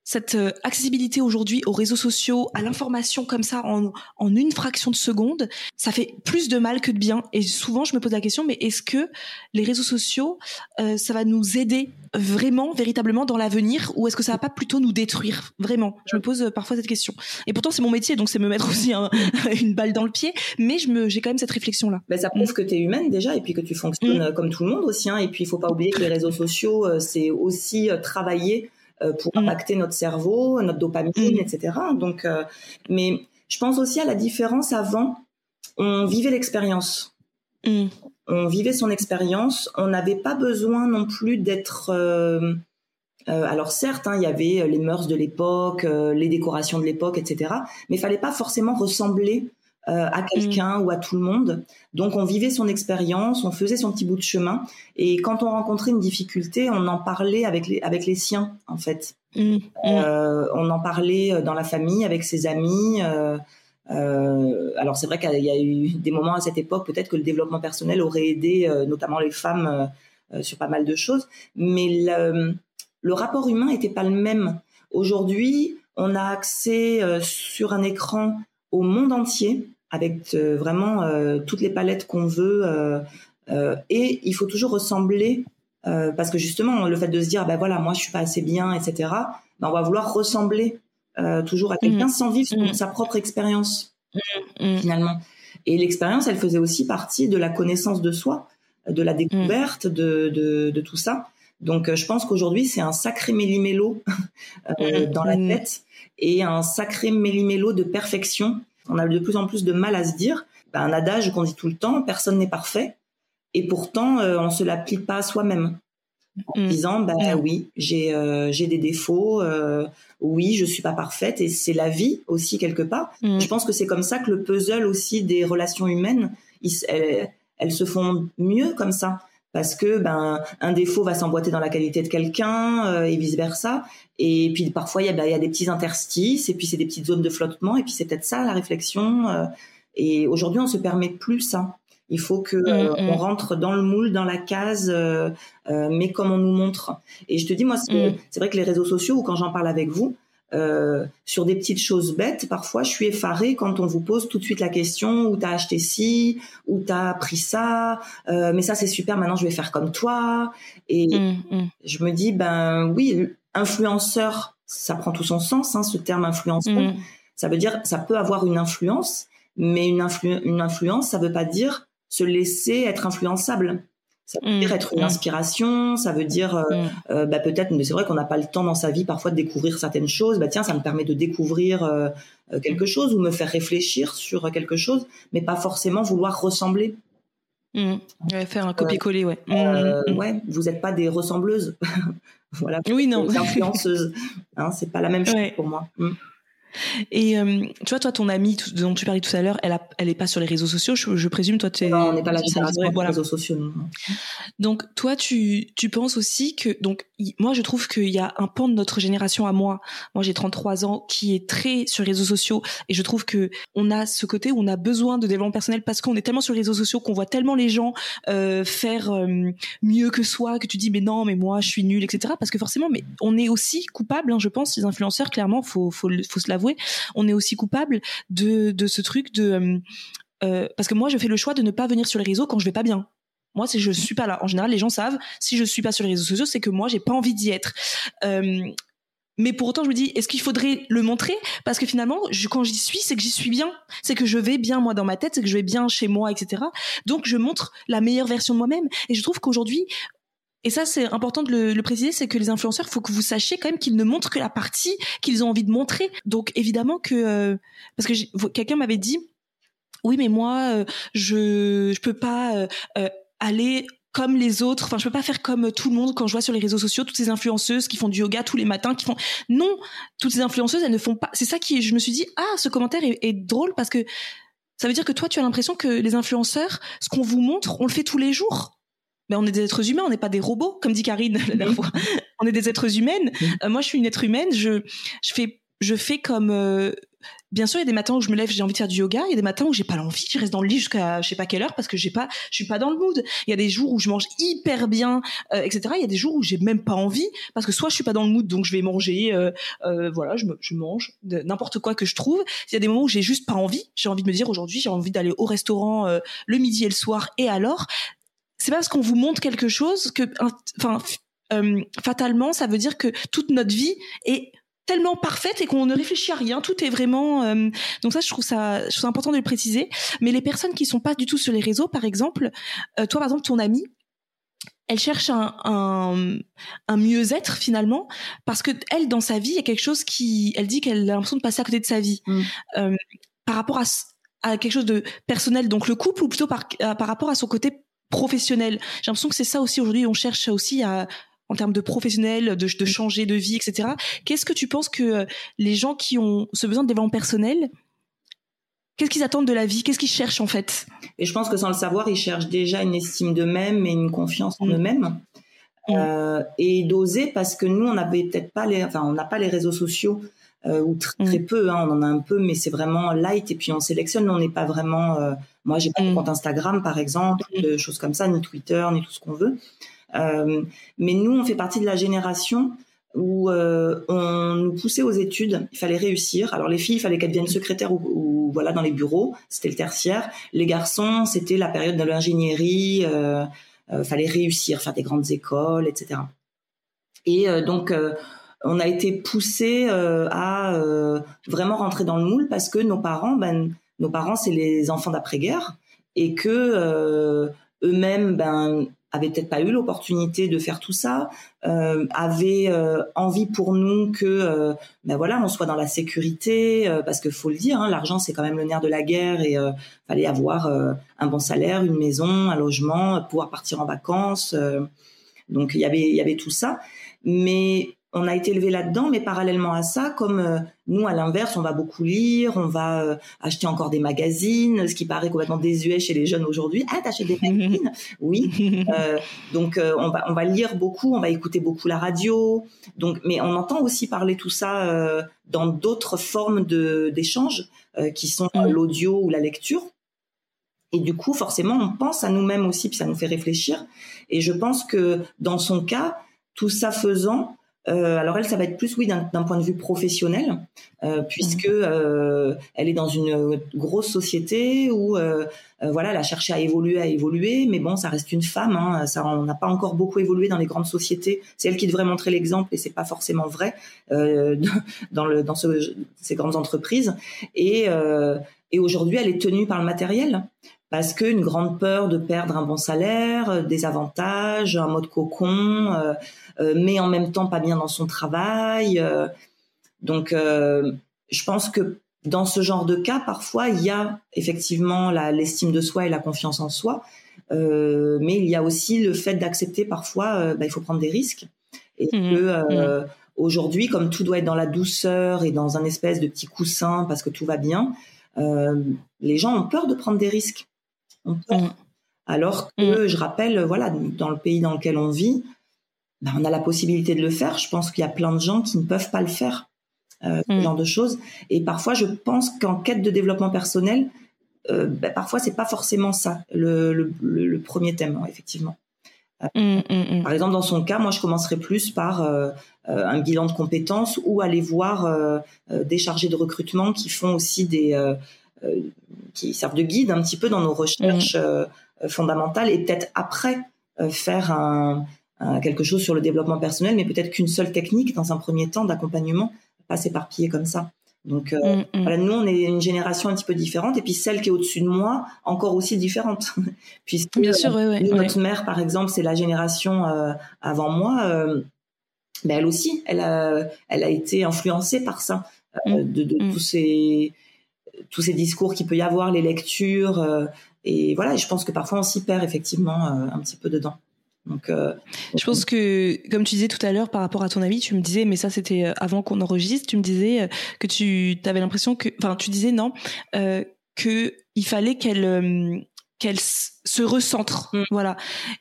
cette euh, accessibilité aujourd'hui aux réseaux sociaux, à l'information comme ça en, en une fraction de seconde, ça fait plus de mal que de bien. Et souvent, je me pose la question, mais est-ce que les réseaux sociaux, euh, ça va nous aider vraiment, véritablement dans l'avenir, ou est-ce que ça va pas plutôt nous détruire Vraiment, je me pose euh, parfois cette question. Et pourtant, c'est mon métier, donc c'est me mettre aussi une balle dans le pied, mais je me, j'ai quand même cette réflexion-là. Ben, ça prouve mm. que tu es humaine déjà, et puis que tu fonctionnes mm. comme tout le monde aussi. Hein. Et puis, il faut pas oublier que les réseaux sociaux, c'est aussi travailler pour mm. impacter notre cerveau, notre dopamine, mm. etc. Donc, euh, mais je pense aussi à la différence avant. On vivait l'expérience. Mm. On vivait son expérience. On n'avait pas besoin non plus d'être euh, alors certes, hein, il y avait les mœurs de l'époque, les décorations de l'époque, etc. Mais il fallait pas forcément ressembler euh, à quelqu'un mm. ou à tout le monde. Donc on vivait son expérience, on faisait son petit bout de chemin, et quand on rencontrait une difficulté, on en parlait avec les avec les siens en fait. Mm. Mm. Euh, on en parlait euh, dans la famille, avec ses amis. Euh, euh alors c'est vrai qu'il y a eu des moments à cette époque, peut-être que le développement personnel aurait aidé, notamment les femmes, sur pas mal de choses, mais le, le rapport humain n'était pas le même. Aujourd'hui, on a accès sur un écran au monde entier avec euh, vraiment euh, toutes les palettes qu'on veut. Euh, et il faut toujours ressembler, parce que justement, le fait de se dire, ben voilà, moi je suis pas assez bien, etc. Ben, on va vouloir ressembler toujours à quelqu'un mmh. sans vivre mmh. sa propre expérience mmh. finalement. Et l'expérience, elle faisait aussi partie de la connaissance de soi, de la découverte de, de, de tout ça. Donc, je pense qu'aujourd'hui, c'est un sacré méli-mélo dans la tête et un sacré méli-mélo de perfection on a de plus en plus de mal à se dire, ben, un adage qu'on dit tout le temps, personne n'est parfait, et pourtant euh, on se l'applique pas à soi-même. En mm. disant, ben oui, j'ai euh, j'ai des défauts, euh, oui, je suis pas parfaite, et c'est la vie aussi quelque part. Mm. Je pense que c'est comme ça que le puzzle aussi des relations humaines, elles se font mieux comme ça parce que ben un défaut va s'emboîter dans la qualité de quelqu'un euh, et vice versa et puis parfois il y a, ben, y a des petits interstices et puis c'est des petites zones de flottement et puis c'est peut-être ça la réflexion euh, et aujourd'hui on se permet plus ça il faut que mm, euh, on mm. rentre dans le moule dans la case mais comme on nous montre et je te dis moi c'est mm. vrai que les réseaux sociaux ou quand j'en parle avec vous euh, sur des petites choses bêtes, parfois je suis effarée quand on vous pose tout de suite la question où t'as acheté ci, où t'as pris ça, euh, mais ça c'est super, maintenant je vais faire comme toi. Et mmh, mmh. je me dis ben oui, influenceur, ça prend tout son sens, hein, ce terme influenceur. Mmh. Ça veut dire, ça peut avoir une influence, mais une, une influence, ça veut pas dire se laisser être influençable. Ça veut dire mm. être une mm. inspiration, ça veut dire euh, mm. euh, bah, peut-être, mais c'est vrai qu'on n'a pas le temps dans sa vie parfois de découvrir certaines choses. Bah tiens, ça me permet de découvrir euh, quelque chose ou me faire réfléchir sur quelque chose, mais pas forcément vouloir ressembler. faire un copier-coller, ouais. Ouais, vous n'êtes pas des ressembleuses, voilà. Oui, non. Des influenceuses, hein, c'est pas la même chose pour moi. Et euh, tu vois, toi, ton amie dont tu parlais tout à l'heure, elle, a, elle est pas sur les réseaux sociaux, je, présume. Toi, tu Non, on n'est pas là sur les réseaux sociaux. Non. Donc, toi, tu, tu penses aussi que, donc, moi, je trouve qu'il y a un pan de notre génération à moi. Moi, j'ai 33 ans, qui est très sur les réseaux sociaux, et je trouve que on a ce côté où on a besoin de développement personnel parce qu'on est tellement sur les réseaux sociaux qu'on voit tellement les gens euh, faire euh, mieux que soi que tu dis mais non, mais moi, je suis nul, etc. Parce que forcément, mais on est aussi coupable, hein, je pense, les influenceurs. Clairement, faut, faut, faut se l'avouer on est aussi coupable de, ce truc de euh, parce que moi je fais le choix de ne pas venir sur les réseaux quand je vais pas bien. Moi, si je suis pas là, en général, les gens savent. Si je suis pas sur les réseaux sociaux, c'est que moi, j'ai pas envie d'y être. Euh, mais pour autant, je me dis, est-ce qu'il faudrait le montrer? Parce que finalement, quand j'y suis, c'est que j'y suis bien. C'est que je vais bien, moi, dans ma tête, c'est que je vais bien chez moi, etc. Donc, je montre la meilleure version de moi-même. Et je trouve qu'aujourd'hui, et ça, c'est important de le, préciser, c'est que les influenceurs, faut que vous sachiez quand même qu'ils ne montrent que la partie qu'ils ont envie de montrer. Donc évidemment que euh, parce que quelqu'un m'avait dit, oui, mais moi, euh, je je peux pas euh, aller comme les autres. Enfin, je peux pas faire comme tout le monde quand je vois sur les réseaux sociaux toutes ces influenceuses qui font du yoga tous les matins, qui font non, toutes ces influenceuses, elles ne font pas. C'est ça qui, je me suis dit, ah, ce commentaire est drôle parce que ça veut dire que toi, tu as l'impression que les influenceurs, ce qu'on vous montre, on le fait tous les jours mais on est des êtres humains, on n'est pas des robots, comme dit Karine la dernière fois. On est des êtres humaines. Euh, moi, je suis une être humaine. Je, je fais, je fais comme, euh, bien sûr, il y a des matins où je me lève, j'ai envie de faire du yoga. Il y a des matins où j'ai pas l'envie, je reste dans le lit jusqu'à je sais pas quelle heure parce que j'ai pas, je suis pas dans le mood. Il y a des jours où je mange hyper bien, euh, etc. Il y a des jours où j'ai même pas envie parce que soit je suis pas dans le mood, donc je vais manger, euh, euh, voilà, je, me, je mange n'importe quoi que je trouve. Il y a des moments où j'ai juste pas envie. J'ai envie de me dire aujourd'hui, j'ai envie d'aller au restaurant le midi et le soir. Et alors, c'est parce qu'on vous montre quelque chose que, enfin, fatalement, ça veut dire que toute notre vie est tellement parfaite et qu'on ne réfléchit à rien. Tout est vraiment. Euh, donc ça, je trouve ça, je trouve important de le préciser. Mais les personnes qui sont pas du tout sur les réseaux, par exemple, euh, toi, par exemple, ton amie, elle cherche un, un, un mieux-être finalement parce que elle, dans sa vie, il y a quelque chose qui, elle dit qu'elle a l'impression de passer à côté de sa vie mm. euh, par rapport à, à quelque chose de personnel, donc le couple, ou plutôt par, par rapport à son côté professionnel. J'ai l'impression que c'est ça aussi aujourd'hui. On cherche aussi à en termes de professionnel, de, de changer de vie, etc. Qu'est-ce que tu penses que euh, les gens qui ont ce besoin de développement personnel, qu'est-ce qu'ils attendent de la vie? Qu'est-ce qu'ils cherchent en fait? Et je pense que sans le savoir, ils cherchent déjà une estime d'eux-mêmes et une confiance en mm. eux-mêmes. Mm. Euh, et d'oser parce que nous, on n'avait peut-être pas les, enfin, on n'a pas les réseaux sociaux euh, ou mm. très, peu. Hein, on en a un peu, mais c'est vraiment light. Et puis on sélectionne. on n'est pas vraiment. Euh, moi, j'ai pas de compte Instagram, par exemple, de choses comme ça, ni Twitter, ni tout ce qu'on veut. Euh, mais nous, on fait partie de la génération où euh, on nous poussait aux études, il fallait réussir. Alors les filles, il fallait qu'elles deviennent secrétaires ou, voilà dans les bureaux, c'était le tertiaire. Les garçons, c'était la période de l'ingénierie, euh, euh, fallait réussir, faire des grandes écoles, etc. Et euh, donc on a été poussé à vraiment rentrer dans le moule parce que nos parents, ben nos parents c'est les enfants d'après-guerre et que eux-mêmes ben avait peut-être pas eu l'opportunité de faire tout ça, euh, avait euh, envie pour nous que euh, ben voilà on soit dans la sécurité euh, parce que faut le dire, hein, l'argent c'est quand même le nerf de la guerre et euh, fallait avoir un bon salaire, une maison, un logement, pouvoir partir en vacances. donc il y avait il y avait tout ça, mais on a été élevé là-dedans, mais parallèlement à ça, comme euh, nous, à l'inverse, on va beaucoup lire, on va euh, acheter encore des magazines, ce qui paraît complètement désuet chez les jeunes aujourd'hui. Ah, t'achètes des magazines? Oui. Euh, donc, on va on va lire beaucoup, on va écouter beaucoup la radio. Donc, mais on entend aussi parler tout ça dans d'autres formes d'échanges qui sont mm. l'audio ou la lecture. Et du coup, forcément, on pense à nous-mêmes aussi, puis ça nous fait réfléchir. Et je pense que dans son cas, tout ça faisant, euh, alors elle, ça va être plus oui d'un point de vue professionnel, euh, puisque mhm. euh, elle est dans une grosse société où euh, euh, voilà, elle a cherché à évoluer, à évoluer, mais bon, ça reste une femme. Hein, ça, on n'a pas encore beaucoup évolué dans les grandes sociétés. C'est elle qui devrait montrer l'exemple, et c'est pas forcément vrai dans le dans ce, ces grandes entreprises. Et et aujourd'hui, elle est tenue par le matériel parce qu'une grande peur de perdre un bon salaire, des avantages, un mode cocon, euh, mais en même temps pas bien dans son travail. Euh, donc, euh, je pense que dans ce genre de cas, parfois, il y a effectivement l'estime de soi et la confiance en soi, euh, mais il y a aussi le fait d'accepter parfois, bah, il faut prendre des risques, et mmh. que mmh. aujourd'hui, comme tout doit être dans la douceur et dans un espèce de petit coussin parce que tout va bien, les gens ont peur de prendre des risques. Peur. Mmh. Alors que, je rappelle, voilà, dans le pays dans lequel on vit, bah, on a la possibilité de le faire. Je pense qu'il y a plein de gens qui ne peuvent pas le faire, euh, ce mm. genre de choses. Et parfois, je pense qu'en quête de développement personnel, euh, bah, parfois c'est pas forcément ça le, le, le, premier thème, effectivement. Euh, mm, mm, par exemple, dans son cas, moi, je commencerai plus par euh, euh, un bilan de compétences ou aller voir des chargés de recrutement qui font aussi des qui servent de guide un petit peu dans nos recherches fondamentales et peut-être après faire un, quelque chose sur le développement personnel, mais peut-être qu'une seule technique dans un premier temps d'accompagnement, pas s'éparpiller comme ça. Donc euh, mm, mm. voilà, nous on est une génération un petit peu différente et puis celle qui est au-dessus de moi encore aussi différente. Puisque Bien sûr, oui, oui, notre mère par exemple, c'est la génération euh, avant moi, euh, mais elle aussi, elle a, elle a été influencée par ça, mm, de, de tous ces tous ces discours qu'il peut y avoir, les lectures et voilà. Et je pense que parfois on s'y perd effectivement un petit peu dedans. Donc, euh, je pense que, comme tu disais tout à l'heure par rapport à ton avis, tu me disais, mais ça c'était euh, avant qu'on enregistre, tu me disais euh, que tu avais l'impression que, enfin, tu disais non, euh, que il fallait qu'elle, qu'elle se recentre Mm. voilà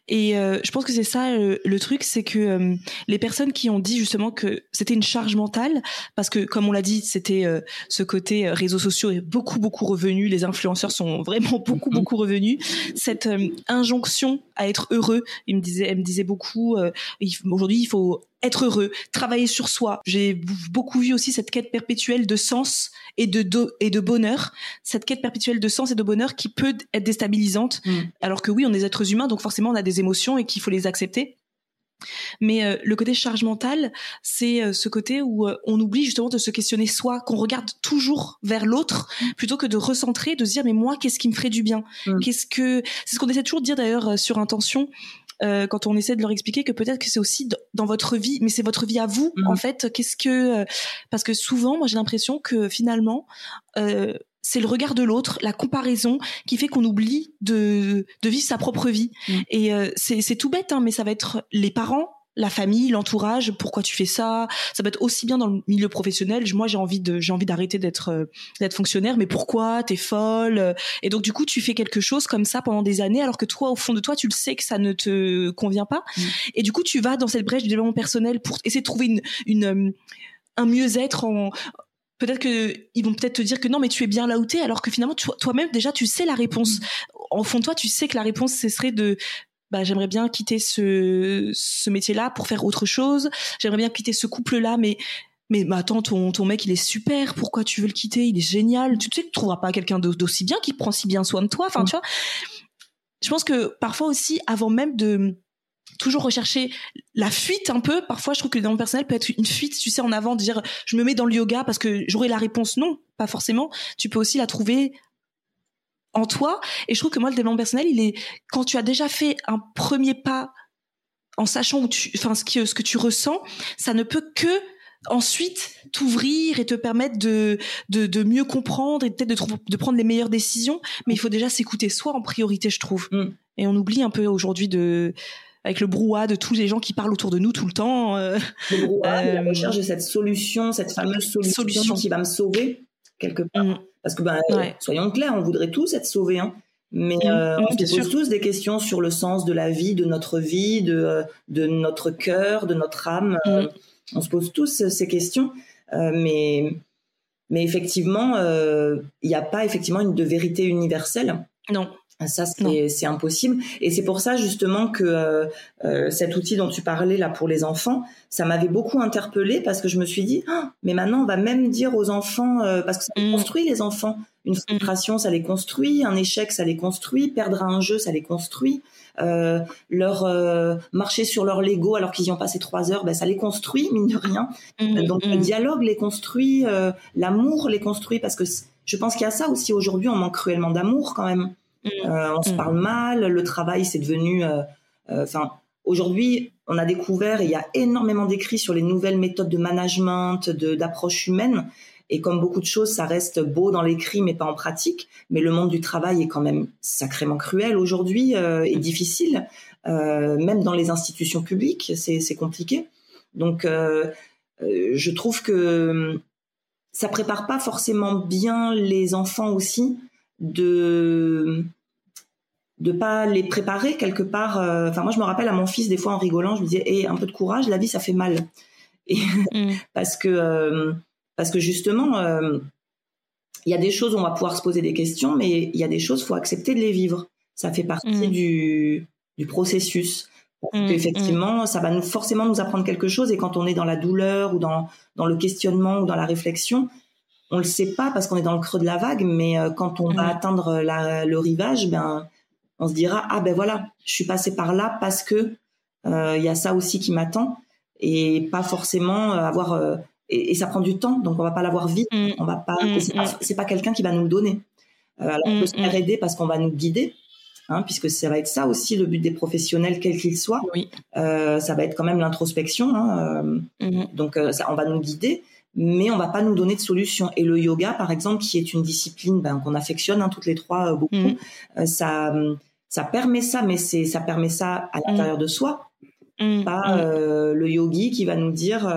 et euh, je pense que c'est ça euh, le truc c'est que euh, les personnes qui ont dit justement que c'était une charge mentale parce que comme on l'a dit c'était euh, ce côté euh, réseaux sociaux est beaucoup beaucoup revenu les influenceurs sont vraiment beaucoup Mhm. beaucoup revenus cette euh, injonction à être heureux il me disait elle me disait beaucoup euh, aujourd'hui il faut être heureux, travailler sur soi. J'ai beaucoup vu aussi cette quête perpétuelle de sens et de, et de bonheur, cette quête perpétuelle de sens et de bonheur qui peut être déstabilisante. Mm. Alors que oui, on est des êtres humains, donc forcément on a des émotions et qu'il faut les accepter. Mais euh, le côté charge mentale, c'est euh, ce côté où euh, on oublie justement de se questionner soi, qu'on regarde toujours vers l'autre plutôt que de recentrer, de se dire mais moi qu'est-ce qui me ferait du bien? Mm. Qu'est-ce que c'est ce qu'on essaie toujours de dire d'ailleurs euh, sur intention euh, quand on essaie de leur expliquer que peut-être que c'est aussi dans votre vie, mais c'est votre vie à vous Mhm. en fait. Qu'est-ce que euh, parce que souvent, moi j'ai l'impression que finalement euh, c'est le regard de l'autre, la comparaison qui fait qu'on oublie de, de vivre sa propre vie. Mm. Et euh, c'est tout bête, hein, mais ça va être les parents, la famille, l'entourage. Pourquoi tu fais ça Ça peut être aussi bien dans le milieu professionnel. Moi, j'ai envie de, j'ai envie d'arrêter d'être euh, d'être fonctionnaire, mais pourquoi? T'es folle? Et donc du coup, tu fais quelque chose comme ça pendant des années, alors que toi, au fond de toi, tu le sais que ça ne te convient pas. Mm. Et du coup, tu vas dans cette brèche du développement personnel pour essayer de trouver une, une euh, un mieux-être en peut-être que ils vont peut-être te dire que non mais tu es bien là où t'es alors que finalement toi- toi-même déjà tu sais la réponse. En fond de toi tu sais que la réponse ce serait de bah j'aimerais bien quitter ce ce métier-là pour faire autre chose. J'aimerais bien quitter ce couple-là mais mais bah, attends ton ton mec il est super. Pourquoi tu veux le quitter? Il est génial. Tu sais que tu trouveras pas quelqu'un d'aus- d'aussi bien qui prend si bien soin de toi. Enfin Mm. tu vois? Je pense que parfois aussi avant même de toujours rechercher la fuite un peu. Parfois, je trouve que le développement personnel peut être une fuite, tu sais, en avant, de dire je me mets dans le yoga parce que j'aurai la réponse. Non, pas forcément. Tu peux aussi la trouver en toi. Et je trouve que moi, le développement personnel, il est quand tu as déjà fait un premier pas en sachant où tu, enfin, ce que, ce que tu ressens, ça ne peut que ensuite t'ouvrir et te permettre de, de, de mieux comprendre et peut-être de prendre les meilleures décisions. Mais il faut déjà s'écouter soi en priorité, je trouve. Mm. Et on oublie un peu aujourd'hui de, avec le brouhaha de tous les gens qui parlent autour de nous tout le temps. euh, Le brouhaha et la Euh, recherche de cette solution, cette fameuse solution, Solution. qui va me sauver quelque part. mm, Parce que ben, Ouais. soyons clairs, on voudrait tous être sauvés, hein. Mais Mm, euh, mm, on se pose sûr. tous des questions sur le sens de la vie, de notre vie, de, de notre cœur, de notre âme. Euh, on se pose tous ces questions, Euh, mais mais effectivement, il n'y a pas effectivement une de vérité universelle. non. Ça, Non. c'est impossible. Et c'est pour ça, justement, que euh, euh, cet outil dont tu parlais, là, pour les enfants, ça m'avait beaucoup interpellée parce que je me suis dit, Ah, mais maintenant, on va même dire aux enfants, euh, parce que ça les Mm. construit, les enfants. Une frustration, ça les construit. Un échec, ça les construit. Perdre à un jeu, ça les construit. Euh, leur marcher sur leur Lego alors qu'ils y ont passé trois heures, ben, ça les construit, mine de rien. Mm, Donc mm, le dialogue les construit, l'amour les construit, parce que je pense qu'il y a ça aussi aujourd'hui, on manque cruellement d'amour quand même. Mm, Euh, on se Mm. parle mal, le travail c'est devenu... euh, euh, Enfin, aujourd'hui, on a découvert, et il y a énormément d'écrits sur les nouvelles méthodes de management, de- d'approche humaine, et comme beaucoup de choses, ça reste beau dans l'écrit, mais pas en pratique. Mais le monde du travail est quand même sacrément cruel aujourd'hui euh, et difficile, euh, même dans les institutions publiques, c'est c'est compliqué. Donc, je trouve que ça prépare pas forcément bien les enfants aussi de de pas les préparer quelque part. euh, Enfin, moi, je me rappelle à mon fils des fois en rigolant, je me disais, hey, un peu de courage, la vie, ça fait mal. Et mm, parce que euh, parce que justement, euh, il y a des choses où on va pouvoir se poser des questions, mais il y a des choses, faut accepter de les vivre. Ça fait partie Mm. du du processus. Parce Mm, qu'effectivement, ça va nous forcément nous apprendre quelque chose. Et quand on est dans la douleur ou dans dans le questionnement ou dans la réflexion, on le sait pas parce qu'on est dans le creux de la vague. Mais euh, quand on va atteindre la, le rivage, ben on se dira ah ben voilà, je suis passé par là parce que euh, il y a ça aussi qui m'attend et pas forcément euh, avoir euh, et, et ça prend du temps donc on va pas l'avoir vite. Mm, on va pas Mm, c'est pas, mm. c'est pas quelqu'un qui va nous le donner. Euh, alors on Mm, peut se faire aider parce qu'on va nous guider hein, puisque ça va être ça aussi le but des professionnels quels qu'ils soient. Oui. Euh, ça va être quand même l'introspection hein, euh, donc euh, ça, on va nous guider mais on va pas nous donner de solution. Et le yoga par exemple qui est une discipline ben, qu'on affectionne hein, toutes les trois euh, beaucoup Mm. euh, ça ça permet ça mais c'est ça permet ça à l'intérieur de soi. Mm, pas euh, le yogi qui va nous dire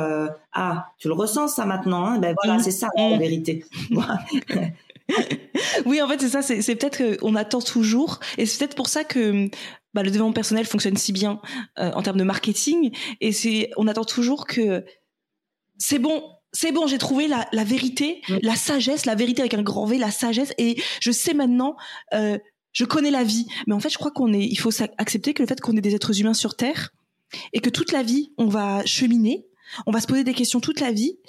ah tu le ressens ça maintenant hein. Ben voilà c'est ça en vérité. Oui, en fait, c'est ça. C'est peut-être qu'on attend toujours, et c'est peut-être pour ça que bah, le développement personnel fonctionne si bien euh, en termes de marketing. Et c'est, on attend toujours que c'est bon, c'est bon, j'ai trouvé la, la vérité, mm. la sagesse, la vérité avec un grand V, la sagesse, et je sais maintenant, euh, je connais la vie. Mais en fait, je crois qu'on est, il faut accepter que le fait qu'on est des êtres humains sur Terre et que toute la vie, on va cheminer, on va se poser des questions toute la vie,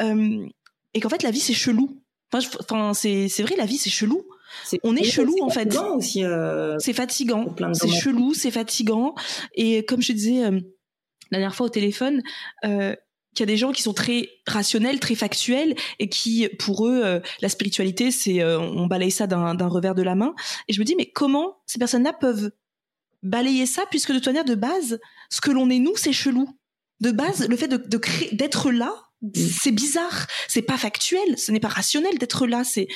euh, et qu'en fait, la vie c'est chelou. Enfin, enfin c'est c'est vrai, la vie c'est chelou. On est chelou en fait. Euh, c'est fatigant. C'est chelou, c'est fatigant. Et comme je disais euh, la dernière fois au téléphone, euh, qu'il y a des gens qui sont très rationnels, très factuels, et qui, pour eux, euh, la spiritualité, c'est euh, on balaye ça d'un revers de la main. Et je me dis, mais comment ces personnes-là peuvent balayer ça, puisque de toute manière, de base, ce que l'on est nous, c'est chelou. De base, le fait de, de d'être là, mm. c'est bizarre, c'est pas factuel, ce n'est pas rationnel d'être là. C'est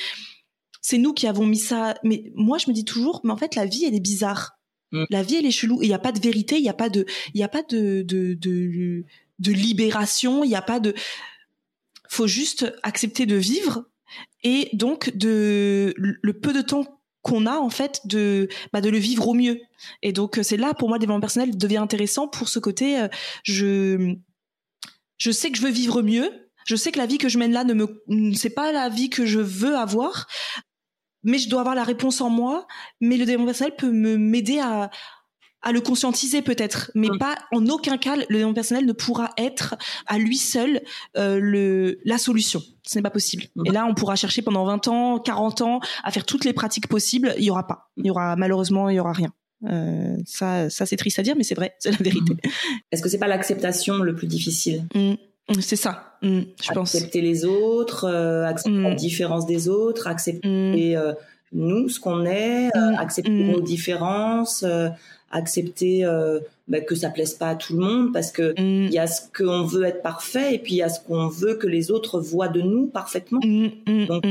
c'est nous qui avons mis ça. Mais moi, je me dis toujours, mais en fait, la vie, elle est bizarre. Mm. La vie, elle est chelou. Il n'y a pas de vérité, il n'y a pas de, il y a pas de, de, de, de libération, il n'y a pas de. Faut juste accepter de vivre et donc de le peu de temps qu'on a en fait de bah, de le vivre au mieux. Et donc c'est là pour moi le développement personnel devient intéressant pour ce côté. Euh, je je sais que je veux vivre mieux. Je sais que la vie que je mène là ne me c'est pas la vie que je veux avoir mais je dois avoir la réponse en moi. Mais le développement personnel peut me m'aider à à le conscientiser peut-être, mais mm. pas en aucun cas le développement personnel ne pourra être à lui seul euh, le la solution. Ce n'est pas possible. Mm. Et là, on pourra chercher pendant 20 ans, 40 ans à faire toutes les pratiques possibles. Il y aura pas. Il y aura malheureusement, il y aura rien. Euh, ça, ça c'est triste à dire, mais c'est vrai, c'est la vérité. Mm. Est-ce que c'est pas l'acceptation le plus difficile? C'est ça, je pense. Accepter les autres, euh, accepter la différence des autres, accepter euh, nous, ce qu'on est, euh, accepter nos différences, accepter bah, que ça plaise pas à tout le monde parce que il y a ce qu'on veut être parfait et puis il y a ce qu'on veut que les autres voient de nous parfaitement. Donc,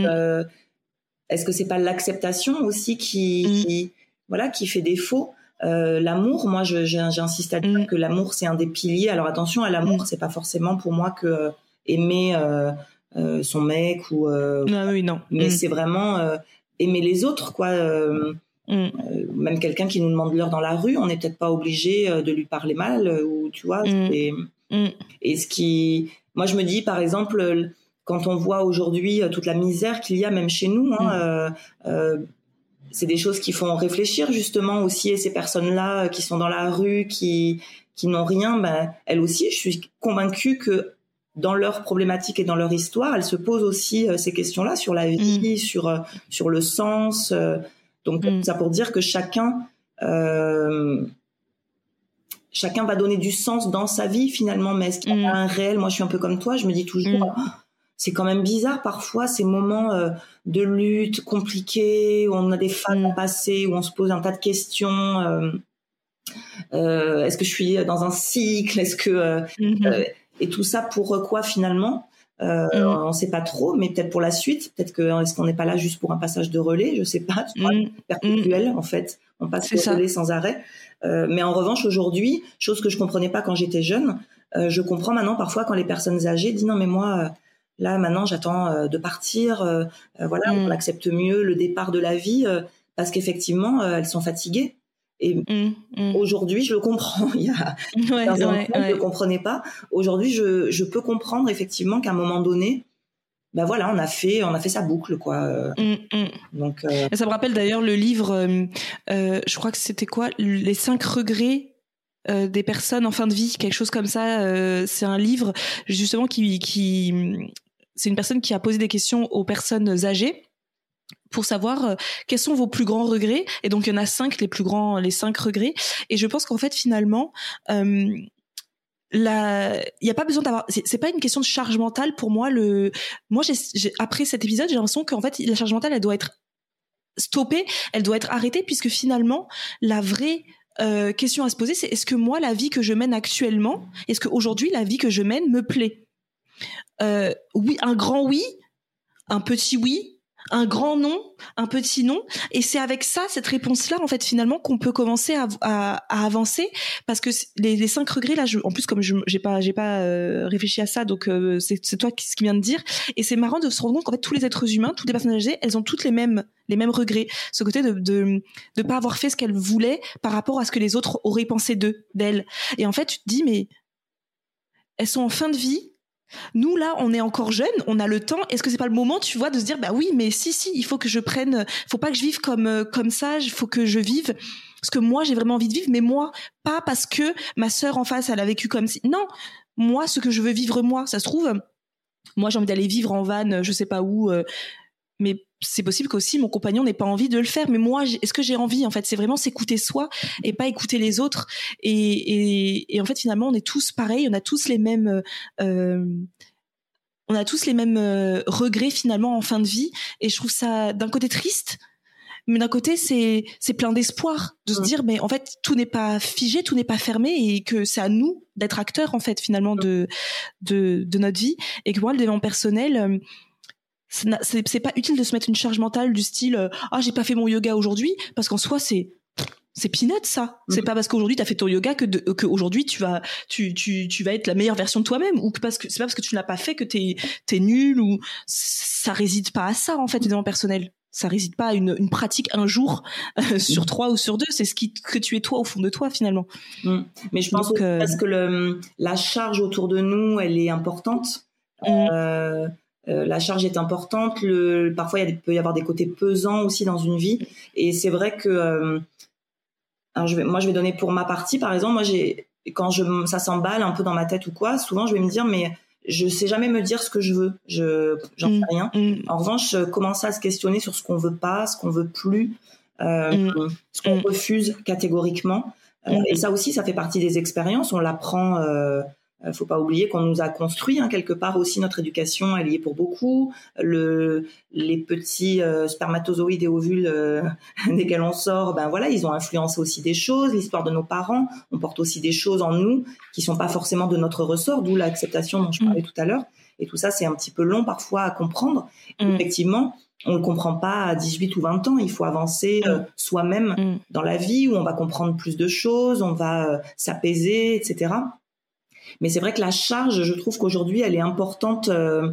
est-ce que c'est pas l'acceptation aussi qui, qui, voilà qui fait défaut? Euh, l'amour, moi, j'insiste à dire mm. que l'amour c'est un des piliers. Alors attention, à l'amour, mm. c'est pas forcément pour moi que euh, aimer euh, euh, son mec ou. Euh, ah oui, non. Mais mm. c'est vraiment aimer les autres, quoi. Même quelqu'un qui nous demande l'heure dans la rue, on n'est peut-être pas obligé de lui parler mal ou tu vois. Et, et ce qui, moi, je me dis, par exemple, quand on voit aujourd'hui toute la misère qu'il y a même chez nous. Hein, c'est des choses qui font réfléchir justement aussi et ces personnes-là euh, qui sont dans la rue, qui qui n'ont rien, ben elles aussi, je suis convaincue que dans leur problématique et dans leur histoire, elles se posent aussi euh, ces questions-là sur la vie, mm. sur euh, sur le sens. Donc mm. ça pour dire que chacun chacun va donner du sens dans sa vie finalement, mais est-ce qu'il y a mm. un réel? Moi, je suis un peu comme toi, je me dis toujours c'est quand même bizarre parfois ces moments euh, de lutte compliqués où on a des phases mm. passées où on se pose un tas de questions. Euh, euh, est-ce que je suis dans un cycle? Est-ce que mm-hmm. et tout ça pour quoi finalement? Euh, mm. On ne sait pas trop, mais peut-être pour la suite. Peut-être que est-ce qu'on n'est pas là juste pour un passage de relais? Je sais pas. Mm. perpétuel en fait. On passe le relais sans arrêt. mais en revanche, aujourd'hui, chose que je comprenais pas quand j'étais jeune, je comprends maintenant parfois quand les personnes âgées disent non mais moi Là, maintenant, j'attends euh, de partir. Euh, euh, voilà, on mm. accepte mieux le départ de la vie parce qu'effectivement, elles sont fatiguées. Et mm, mm. aujourd'hui, je le comprends. Il y a ouais, je ne le comprenais pas. Aujourd'hui, je, je, peux comprendre effectivement qu'à un moment donné, ben voilà, on a fait, on a fait sa boucle, quoi. Donc, ça me rappelle d'ailleurs le livre. je crois que c'était quoi, les cinq regrets des personnes en fin de vie, quelque chose comme ça. c'est un livre justement qui, qui c'est une personne qui a posé des questions aux personnes âgées pour savoir euh, quels sont vos plus grands regrets. Et donc il y en a cinq, les plus grands, les cinq regrets. Et je pense qu'en fait finalement, euh, il n'y a pas besoin d'avoir. C'est pas une question de charge mentale pour moi. Le, moi, j'ai, après cet épisode, j'ai l'impression qu'en fait la charge mentale, elle doit être stoppée, elle doit être arrêtée, puisque finalement, la vraie euh, question à se poser, c'est est-ce que moi, la vie que je mène actuellement, est-ce qu'aujourd'hui, la vie que je mène me plaît? Euh, oui, un grand oui, un petit oui, un grand nom, un petit nom, et c'est avec ça, cette réponse-là, en fait, finalement, qu'on peut commencer à, à, avancer, parce que les, les cinq regrets là, je, en plus comme je j'ai pas j'ai pas euh, réfléchi à ça, donc euh, c'est toi qui, ce qui vient de dire, et c'est marrant de se rendre compte qu'en fait tous les êtres humains, toutes les personnes âgées, elles ont toutes les mêmes les mêmes regrets, ce côté de de de pas avoir fait ce qu'elles voulaient par rapport à ce que les autres auraient pensé d'eux, d'elles, et en fait tu te dis mais elles sont en fin de vie, nous là, on est encore jeunes, on a le temps. Est-ce que c'est pas le moment, tu vois, de se dire bah oui, mais si si, il faut que je prenne, faut pas que je vive comme euh, comme ça, il faut que je vive ce que moi j'ai vraiment envie de vivre, mais moi pas parce que ma sœur en face elle a vécu comme si. Non, moi ce que je veux vivre moi, ça se trouve, moi j'ai envie d'aller vivre en van, je sais pas où, euh, mais c'est possible qu'aussi mon compagnon n'ait pas envie de le faire mais moi est-ce que j'ai envie en fait? C'est vraiment s'écouter soi et pas écouter les autres. Et, et, en fait finalement on est tous pareils on a tous les mêmes euh, on a tous les mêmes euh, regrets finalement en fin de vie. Et je trouve ça d'un côté triste mais d'un côté c'est c'est plein d'espoir de se dire mais en fait tout n'est pas figé tout n'est pas fermé et que c'est à nous d'être acteurs en fait finalement de de, de notre vie. Et que moi le développement personnel euh, c'est pas utile de se mettre une charge mentale du style euh, ah j'ai pas fait mon yoga aujourd'hui parce qu'en soi c'est c'est peanut ça. C'est mm. pas parce qu'aujourd'hui tu as fait ton yoga que que aujourd'hui tu vas tu, tu tu vas être la meilleure version de toi-même ou que parce que c'est pas parce que tu l'as pas fait que t'es es nul ou ça réside pas à ça en fait évidemment personnel. Ça réside pas à une, une pratique un jour euh, sur trois ou sur deux. C'est ce qui que tu es toi au fond de toi finalement. Mm. Mais je pense que euh, parce que le, la charge autour de nous elle est importante. Mm. Euh, euh, la charge est importante. Le, parfois, il peut y avoir des côtés pesants aussi dans une vie. Et c'est vrai que, euh, alors je vais, moi, je vais donner pour ma partie, par exemple, moi, j'ai, quand je, ça s'emballe un peu dans ma tête ou quoi, souvent, je vais me dire, mais je sais jamais me dire ce que je veux. Je, j'en sais mm. rien. Mm. En revanche, commencer à se questionner sur ce qu'on veut pas, ce qu'on veut plus, euh, mm. ce qu'on refuse catégoriquement. et ça aussi, ça fait partie des expériences. On l'apprend euh, faut pas oublier qu'on nous a construit hein, quelque part aussi notre éducation, elle y est pour beaucoup. Le, les petits euh, spermatozoïdes et ovules euh, desquels on sort, ben voilà, ils ont influencé aussi des choses. L'histoire de nos parents, on porte aussi des choses en nous qui sont pas forcément de notre ressort, d'où l'acceptation dont je parlais mm. tout à l'heure. Et tout ça, c'est un petit peu long parfois à comprendre. Mm. Effectivement, on le comprend pas à 18 ou 20 ans. Il faut avancer euh, mm. soi-même dans la vie où on va comprendre plus de choses, on va s'apaiser, etc. Mais c'est vrai que la charge, je trouve qu'aujourd'hui, elle est importante euh,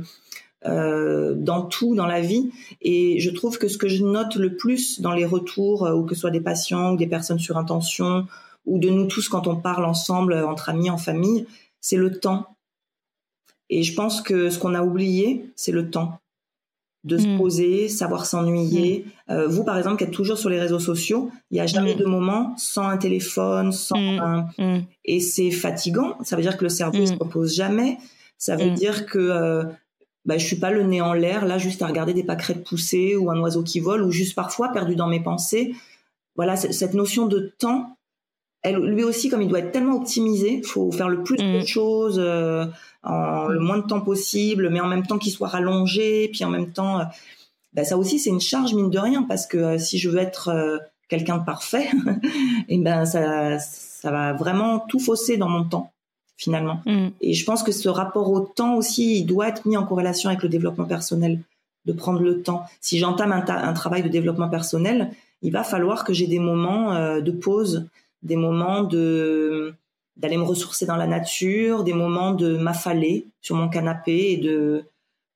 euh, dans tout, dans la vie. Et je trouve que ce que je note le plus dans les retours, euh, ou que ce soit des patients ou des personnes sur intention, ou de nous tous quand on parle ensemble, entre amis, en famille, c'est le temps. Et je pense que ce qu'on a oublié, c'est le temps de se mm. poser, savoir s'ennuyer. Mm. Euh, vous, par exemple, qui êtes toujours sur les réseaux sociaux, il n'y a jamais mm. de moment sans un téléphone, sans un... Et c'est fatigant. Ça veut dire que le cerveau ne se repose jamais. Ça veut dire que euh, bah, je suis pas le nez en l'air, là, juste à regarder des pâquerettes pousser ou un oiseau qui vole, ou juste parfois perdu dans mes pensées. Voilà, cette notion de temps, elle, lui aussi, comme il doit être tellement optimisé, faut faire le plus de choses. Euh, en le moins de temps possible, mais en même temps qu'il soit rallongé, puis en même temps, euh, bah, ça aussi c'est une charge mine de rien parce que euh, si je veux être quelqu'un de parfait, et eh ben ça, ça va vraiment tout fausser dans mon temps finalement. Mm. Et je pense que ce rapport au temps aussi, il doit être mis en corrélation avec le développement personnel, de prendre le temps. Si j'entame un, un, travail de développement personnel, il va falloir que j'ai des moments de pause, des moments de d'aller me ressourcer dans la nature, des moments de m'affaler sur mon canapé et de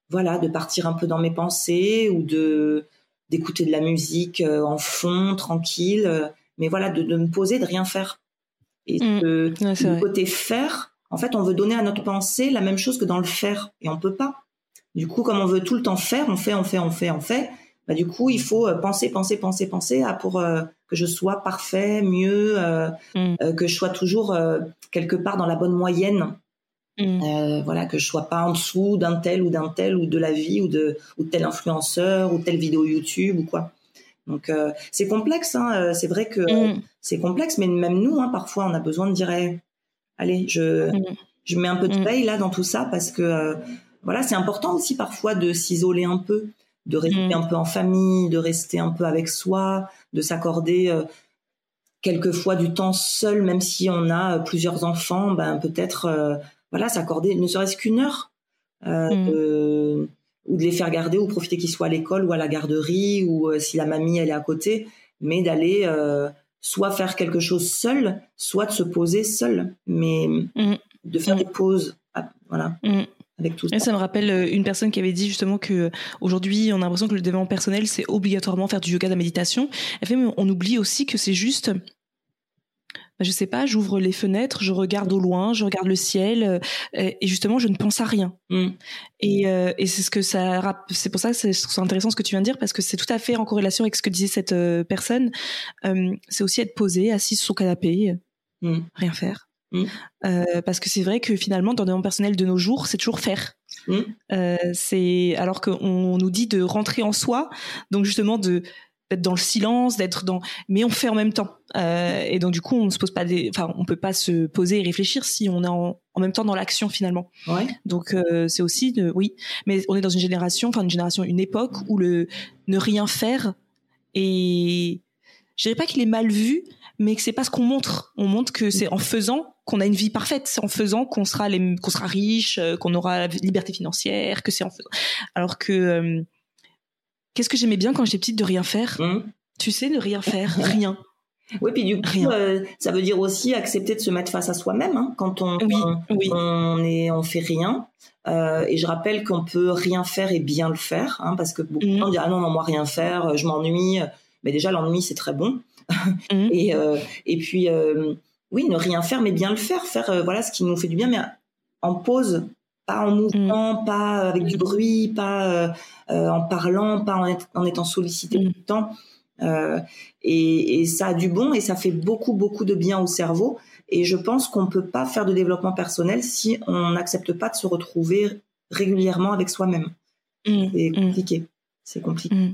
voilà, de partir un peu dans mes pensées ou de d'écouter de la musique euh, en fond, tranquille, euh, mais voilà, de, de me poser, de rien faire. Et mmh. de, côté faire, en fait, on veut donner à notre pensée la même chose que dans le faire, et on peut pas. Du coup, comme on veut tout le temps faire, on fait, on fait, on fait, on fait. Bah, du coup, il faut euh, penser, penser, penser, penser à pour que je sois parfait, mieux, euh, mm. euh, que je sois toujours euh, quelque part dans la bonne moyenne. Mm. voilà, que je sois pas en dessous d'un tel ou d'un tel ou de la vie ou de ou tel influenceur ou telle vidéo YouTube ou quoi. Donc c'est complexe, hein, c'est vrai que mm. c'est complexe, mais même nous, hein, parfois, on a besoin de dire, allez, je je mets un peu de paye là dans tout ça parce que voilà, c'est important aussi parfois de s'isoler un peu de rester mm. un peu en famille, de rester un peu avec soi, de s'accorder euh, quelquefois du temps seul, même si on a euh, plusieurs enfants, ben peut-être euh, voilà s'accorder ne serait-ce qu'une heure mm. ou de les faire garder ou profiter qu'ils soient à l'école ou à la garderie ou si la mamie elle est à côté, mais d'aller soit faire quelque chose seul, soit de se poser seul, mais mm. de faire des pauses, ah, voilà. Avec tout ça. Et ça me rappelle euh, une personne qui avait dit justement que aujourd'hui on a l'impression que le développement personnel c'est obligatoirement faire du yoga, de la méditation. Elle fait, mais on oublie aussi que c'est juste bah, je sais pas, j'ouvre les fenêtres, je regarde au loin, je regarde le ciel, euh, et justement, je ne pense à rien. Mm. Et, euh, et c'est ce que ça, c'est pour ça que c'est intéressant ce que tu viens de dire parce que c'est tout à fait en corrélation avec ce que disait cette euh, personne. c'est aussi être posé, assis sur son canapé, mm. rien faire. Mm. parce que c'est vrai que finalement, dans le monde personnel de nos jours, c'est toujours faire. c'est alors qu'on nous dit de rentrer en soi, donc justement de d'être dans le silence, d'être dans, mais on fait en même temps. Euh, et donc du coup, on ne se pose pas des, enfin, on peut pas se poser et réfléchir si on est en, même temps dans l'action finalement. Ouais. Donc euh, c'est aussi, de, oui, mais on est dans une génération, enfin une génération, une époque où le ne rien faire et je dirais pas qu'il est mal vu, mais que c'est pas ce qu'on montre. On montre que c'est en faisant qu'on a une vie parfaite, c'est en faisant qu'on sera les, qu'on sera riche, euh, qu'on aura la liberté financière, que c'est en faisant. Alors que Qu'est-ce que j'aimais bien quand j'étais petite de rien faire? Mmh. Tu sais, de rien faire, rien. Oui, puis du coup, euh, ça veut dire aussi accepter de se mettre face à soi-même hein, quand on, on, est, on fait rien. Euh, et je rappelle qu'on peut rien faire et bien le faire, hein, parce que beaucoup de mmh. gens disent ah non non moi rien faire, je m'ennuie. Mais déjà l'ennui c'est très bon. Mmh. et euh, et puis oui ne rien faire mais bien le faire, faire voilà ce qui nous fait du bien, mais en pause pas en mouvement, mm. pas avec du bruit, pas euh, euh, en parlant, pas en, étant sollicité mm. tout le temps. Euh, et, ça a du bon et ça fait beaucoup beaucoup de bien au cerveau. Et je pense qu'on ne peut pas faire de développement personnel si on n'accepte pas de se retrouver régulièrement avec soi-même. C'est compliqué. C'est compliqué.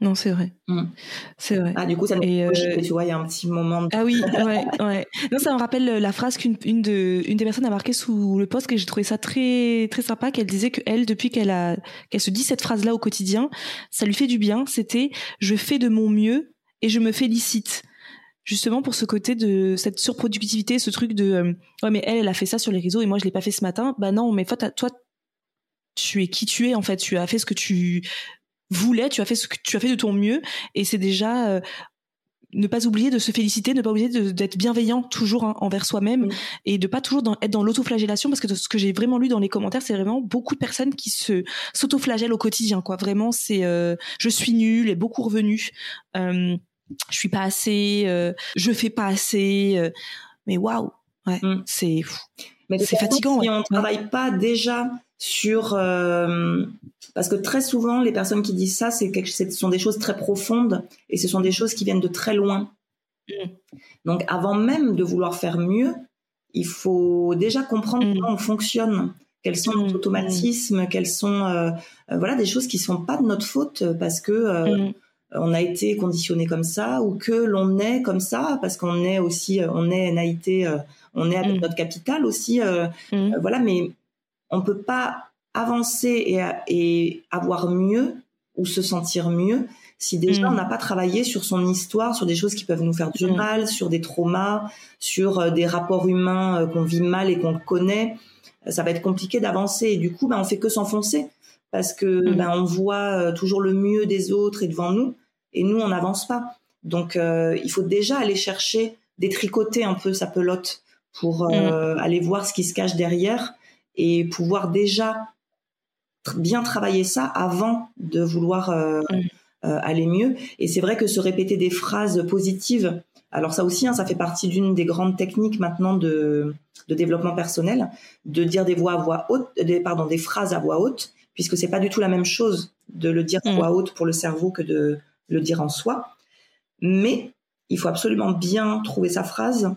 Non, c'est vrai. Mm. C'est vrai. Ah, du coup, ça me et euh... tu vois, il y a un petit moment. De... Ah oui, ouais, ouais. Non, ça me rappelle la phrase qu'une une, de, une des personnes a marqué sous le post, que j'ai trouvé ça très, très sympa, qu'elle disait que elle, depuis qu'elle a, qu'elle se dit cette phrase-là au quotidien, ça lui fait du bien. C'était, je fais de mon mieux et je me félicite justement pour ce côté de cette surproductivité, ce truc de euh, ouais mais elle elle a fait ça sur les réseaux et moi je l'ai pas fait ce matin. Bah non, mais toi toi tu es qui tu es en fait, tu as fait ce que tu voulais, tu as fait ce que tu as fait de ton mieux, et c'est déjà euh, ne pas oublier de se féliciter, ne pas oublier d'être bienveillant toujours hein, envers soi-même et de pas toujours être dans l'autoflagellation parce que ce que j'ai vraiment lu dans les commentaires, c'est vraiment beaucoup de personnes qui se s'autoflagellent au quotidien. Quoi, vraiment, c'est euh, je suis nul et beaucoup revenu. Euh, je suis pas assez, euh, je fais pas assez. Euh, mais waouh, ouais, mm. c'est c'est fatigant. Si on travaille pas déjà sur euh, parce que très souvent les personnes qui disent ça c'est ce sont des choses très profondes et ce sont des choses qui viennent de très loin mm. donc avant même de vouloir faire mieux il faut déjà comprendre mm. comment on fonctionne quels sont nos mm. automatismes quels sont euh, euh, voilà des choses qui sont pas de notre faute parce que on a été conditionné comme ça ou que l'on est comme ça parce qu'on est aussi on est naïté on est avec notre capital aussi voilà mais on peut pas avancer et, avoir mieux ou se sentir mieux si déjà mm. on n'a pas travaillé sur son histoire, sur des choses qui peuvent nous faire du mm. mal, sur des traumas, sur euh, des rapports humains euh, qu'on vit mal et qu'on connaît, euh, ça va être compliqué d'avancer. Et du coup, ben, on fait que s'enfoncer parce que mm. ben, on voit toujours le mieux des autres et devant nous, et nous, on n'avance pas. Donc, il faut déjà aller chercher, détricoter un peu sa pelote pour aller voir ce qui se cache derrière et pouvoir déjà bien travailler ça avant de vouloir euh, mm. euh, aller mieux. Et c'est vrai que se répéter des phrases positives, alors ça aussi, hein, ça fait partie d'une des grandes techniques maintenant de, de, développement personnel, de dire des voix à voix haute, des, pardon, des phrases à voix haute, puisque c'est pas du tout la même chose de le dire à mm. voix haute pour le cerveau que de le dire en soi. Mais il faut absolument bien trouver sa phrase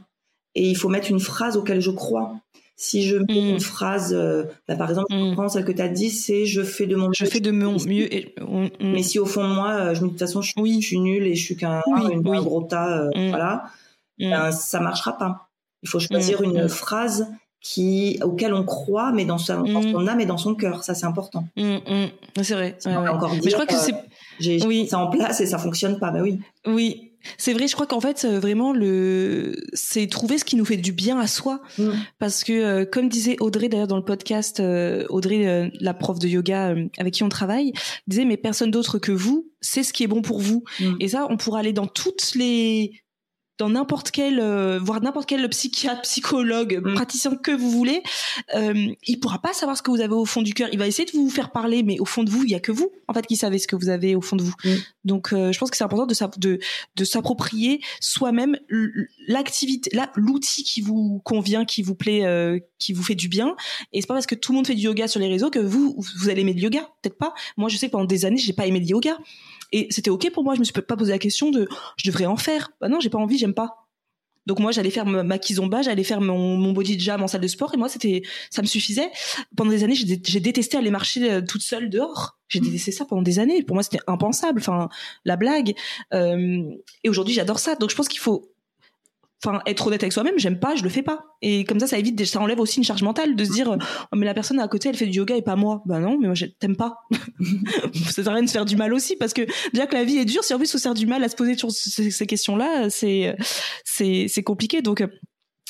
et il faut mettre une phrase auquel je crois. Si je mets une mm. phrase, euh, bah, par exemple, mm. celle que tu as dit, c'est je fais de mon je fais de mon mieux. Et... Mm. Mais si au fond de moi, euh, je me dis de toute façon, je, oui. je suis nulle et je suis qu'un gros tas, euh, voilà, ben, ça marchera pas. Il faut choisir une phrase qui auquel on croit, mais dans, sa, dans son âme et dans son cœur. Ça, c'est important. C'est vrai. encore mais je crois que c'est j'ai mis ça en place et ça fonctionne pas. Bah oui. Oui, C'est vrai, je crois qu'en fait, euh, vraiment, le, c'est trouver ce qui nous fait du bien à soi. Mm. Parce que, euh, comme disait Audrey d'ailleurs dans le podcast, euh, Audrey, euh, la prof de yoga avec qui on travaille, disait mais personne d'autre que vous sait ce qui est bon pour vous. Mm. Et ça, on pourra aller dans toutes les, dans n'importe quel, euh, voire n'importe quel psychiatre, psychologue, Mm. praticien que vous voulez, euh, il pourra pas savoir ce que vous avez au fond du cœur. Il va essayer de vous faire parler, mais au fond de vous, il y a que vous, en fait, qui savez ce que vous avez au fond de vous. Mm. Donc, euh, je pense que c'est important de, s'app- de, de s'approprier soi-même l'activité, là, l'outil qui vous convient, qui vous plaît, euh, qui vous fait du bien. Et c'est pas parce que tout le monde fait du yoga sur les réseaux que vous, vous allez aimer le yoga. Peut-être pas. Moi, je sais que pendant des années, j'ai pas aimé le yoga. Et c'était ok pour moi. Je me suis pas posé la question de, je devrais en faire. Bah non, j'ai pas envie, j'aime pas. Donc moi, j'allais faire ma, kizomba, j'allais faire mon, mon body jam en salle de sport, et moi, c'était, ça me suffisait. Pendant des années, j'ai dé- j'ai détesté aller marcher euh, toute seule dehors. J'ai détesté ça pendant des années. Pour moi, c'était impensable. Enfin, la blague. Euh, et aujourd'hui, j'adore ça. Donc, je pense qu'il faut, enfin, être honnête avec soi-même. J'aime pas, je le fais pas. Et comme ça, ça évite, ça enlève aussi une charge mentale de se dire, oh, mais la personne à côté, elle fait du yoga et pas moi. Ben non, mais moi, je- t'aimes pas. ça sert à rien de se faire du mal aussi, parce que déjà que la vie est dure, si en plus on se faire du mal à se poser sur ces, questions-là, c'est, c'est, c'est compliqué. Donc, euh,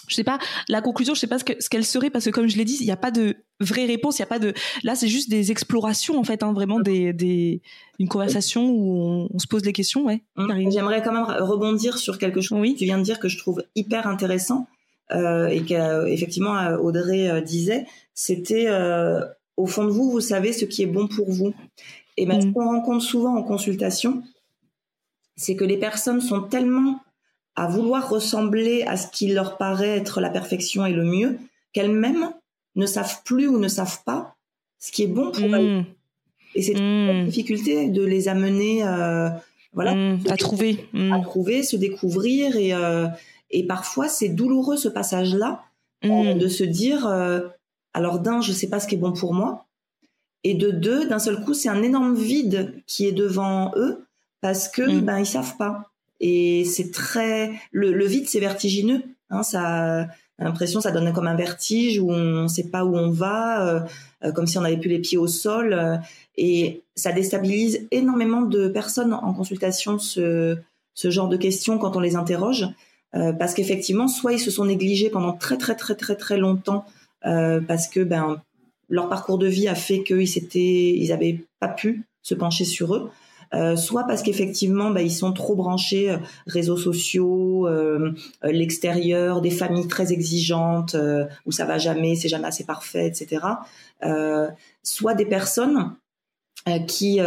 je sais pas, la conclusion, je sais pas ce que- ce qu'elle serait, parce que comme je l'ai dit, il n'y a pas de vraie réponse, il y a pas de, là, c'est juste des explorations, en fait, hein, vraiment des, des, une conversation où on, on se pose des questions, ouais. Karine. J'aimerais quand même rebondir sur quelque chose Oui. que tu viens de dire que je trouve hyper intéressant euh, et qu'effectivement euh, Audrey euh, disait, c'était euh, au fond de vous, vous savez ce qui est bon pour vous. Et ben, ce Mm. qu'on rencontre souvent en consultation, c'est que les personnes sont tellement à vouloir ressembler à ce qui leur paraît être la perfection et le mieux qu'elles-mêmes ne savent plus ou ne savent pas ce qui est bon pour elles. Mmh, Et c'est une mmh, difficulté de les amener, euh, voilà, mmh, à trouver. mmh, à trouver, se découvrir. Et euh, et parfois c'est douloureux ce passage-là euh, mmh, de se dire euh, alors d'un je sais pas ce qui est bon pour moi. Et de deux d'un seul coup c'est un énorme vide qui est devant eux parce que ben ils savent pas et c'est très le, le vide c'est vertigineux hein, ça l'impression ça donne comme un vertige où on sait pas où on va euh, euh, comme si on avait plus les pieds au sol euh, et ça déstabilise énormément de personnes en consultation ce ce genre de questions quand on les interroge parce qu'effectivement soit ils se sont négligés pendant très très très très très longtemps parce que ben leur parcours de vie a fait qu'ils s'étaient ils avaient pas pu se pencher sur eux euh, soit parce qu'effectivement ben, ils sont trop branchés euh, réseaux sociaux euh, l'extérieur des familles très exigeantes où ça va jamais c'est jamais assez parfait etc soit des personnes qui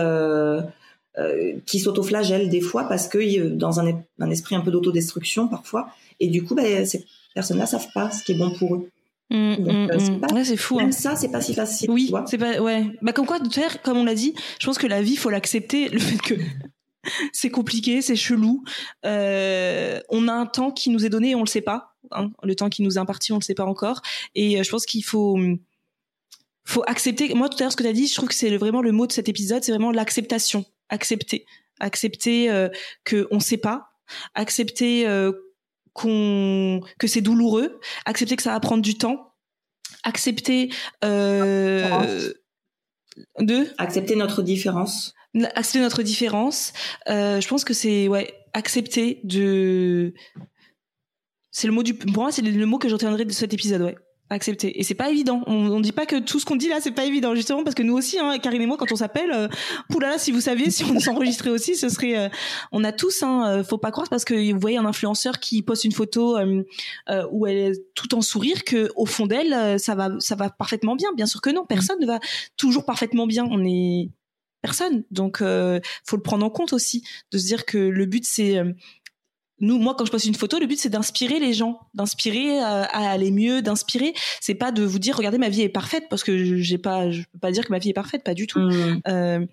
qui s'autoflagellent des fois parce que dans un, un esprit un peu d'autodestruction parfois. Et du coup ben, ces personnes-là savent pas ce qui est bon pour eux mmh, Donc, mmh, c'est mmh. pas- Ouais, c'est fou. hein. même ça c'est pas si facile Oui, c'est pas ouais. Bah comme quoi de faire comme on l'a dit, je pense que la vie faut l'accepter le fait que c'est compliqué, c'est chelou. Euh, on a un temps qui nous est donné et on le sait pas. hein. Le temps qui nous est imparti, on le sait pas encore. Et euh, je pense qu'il faut faut accepter. Moi tout à l'heure ce que tu as dit, je trouve que c'est vraiment le mot de cet épisode, c'est vraiment l'acceptation. Accepter, accepter euh, que on sait pas, accepter euh, qu'on que c'est douloureux, accepter que ça va prendre du temps, accepter euh, de? Accepter notre différence. Accepter notre différence. Euh, je pense que c'est ouais accepter de c'est le mot du pour moi c'est le mot que j'entraînerai de cet épisode ouais accepter. Et c'est pas évident. On, on dit pas que tout ce qu'on dit là c'est pas évident justement parce que nous aussi hein, Karine et moi quand on s'appelle euh, poulala si vous saviez si on s'enregistrait aussi ce serait euh, on a tous hein, euh, faut pas croire parce que vous voyez un influenceur qui poste une photo euh, euh, où elle est tout en sourire que au fond d'elle ça va ça va parfaitement bien. Bien sûr que non personne ne va toujours parfaitement bien. On est personne. Donc euh, faut le prendre en compte aussi de se dire que le but c'est euh, nous, moi, quand je poste une photo, le but c'est d'inspirer les gens, d'inspirer à, à aller mieux, d'inspirer. C'est pas de vous dire, regardez, ma vie est parfaite, parce que j'ai pas, je peux pas dire que ma vie est parfaite, pas du tout. Mmh. Euh,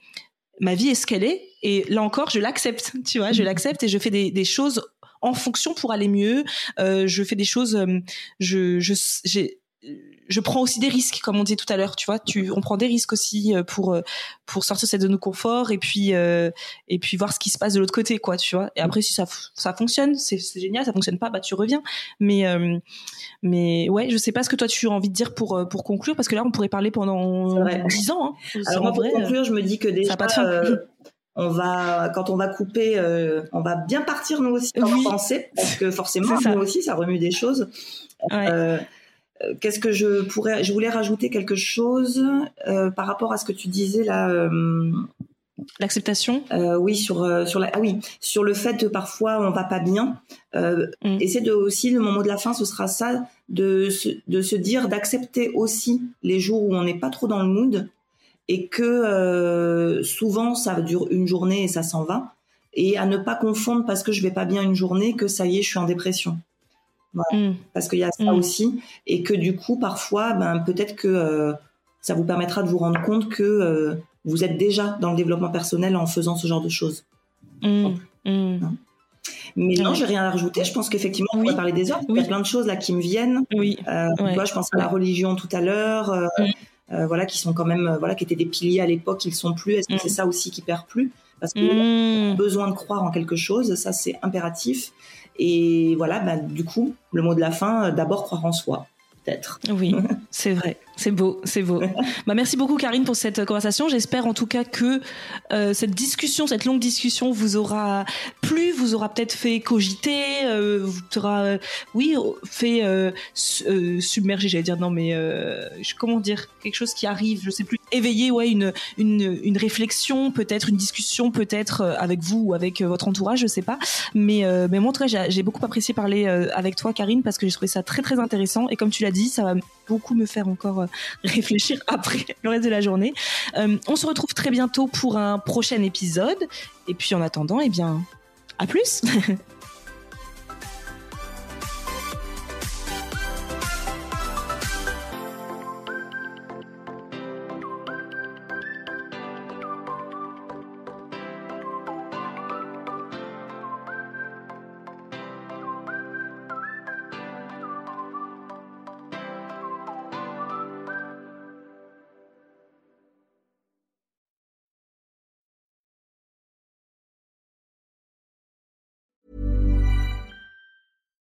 ma vie est ce qu'elle est, et là encore, je l'accepte. Tu vois, je l'accepte et je fais des, des choses en fonction pour aller mieux. Euh, je fais des choses, euh, je, je, j'ai, je prends aussi des risques, comme on disait tout à l'heure. Tu vois, tu, on prend des risques aussi euh, pour euh, pour sortir de cette zone de confort et puis euh, et puis voir ce qui se passe de l'autre côté, quoi. Tu vois. Et après, si ça fonctionne, c'est génial. Ça fonctionne pas, bah tu reviens. Mais euh, mais ouais, je sais pas ce que toi tu as envie de dire pour pour conclure, parce que là, on pourrait parler pendant dix ans. Hein. Alors moi, pour vrai, conclure, je me dis que déjà, euh, on va quand on va couper, on va bien partir nous aussi en Oui. pensée parce que forcément nous aussi ça remue des choses. Ouais. Qu'est-ce que je pourrais Je voulais rajouter quelque chose euh, par rapport à ce que tu disais là. euh, L'acceptation? euh, oui, sur sur la ah oui, sur le fait que parfois on va pas bien. Mm. Et c'est de aussi le moment de la fin, ce sera ça de se, de se dire d'accepter aussi les jours où on n'est pas trop dans le mood et que souvent ça dure une journée et ça s'en va et à ne pas confondre parce que je vais pas bien une journée que ça y est je suis en dépression Mm. parce qu'il y a ça Mm. aussi et que du coup parfois ben peut-être que euh, ça vous permettra de vous rendre compte que euh, vous êtes déjà dans le développement personnel en faisant ce genre de choses. Mm. Mm. Mais non, Ouais. j'ai rien à rajouter. Je pense qu'effectivement, on Oui. pourrait parler des heures. Il y a plein de choses là qui me viennent. Oui. Euh, Ouais. tu vois, je pense à la religion tout à l'heure. voilà, qui sont quand même, voilà, qui étaient des piliers à l'époque, ils sont plus. Est-ce que c'est ça aussi qui perd plus? Parce que Mm. besoin de croire en quelque chose, ça c'est impératif. Et voilà, bah, du coup, le mot de la fin, euh, d'abord croire en soi, peut-être. Oui, c'est vrai. C'est beau, c'est beau. bah, merci beaucoup Karine pour cette conversation. J'espère en tout cas que euh, cette discussion, cette longue discussion vous aura plu, vous aura peut-être fait cogiter, euh, vous aura, euh, oui, fait euh, su- euh, submerger, j'allais dire non mais euh, comment dire, quelque chose qui arrive, je sais plus, éveiller ouais une une, une réflexion, peut-être une discussion, peut-être euh, avec vous ou avec euh, votre entourage, je sais pas. Mais euh, mais moi en tout cas j'ai- beaucoup apprécié parler euh, avec toi Karine parce que j'ai trouvé ça très très intéressant et comme tu l'as dit, ça va beaucoup me faire encore euh, réfléchir après le reste de la journée. Euh, on se retrouve très bientôt pour un prochain épisode. Et puis en attendant, eh bien, à plus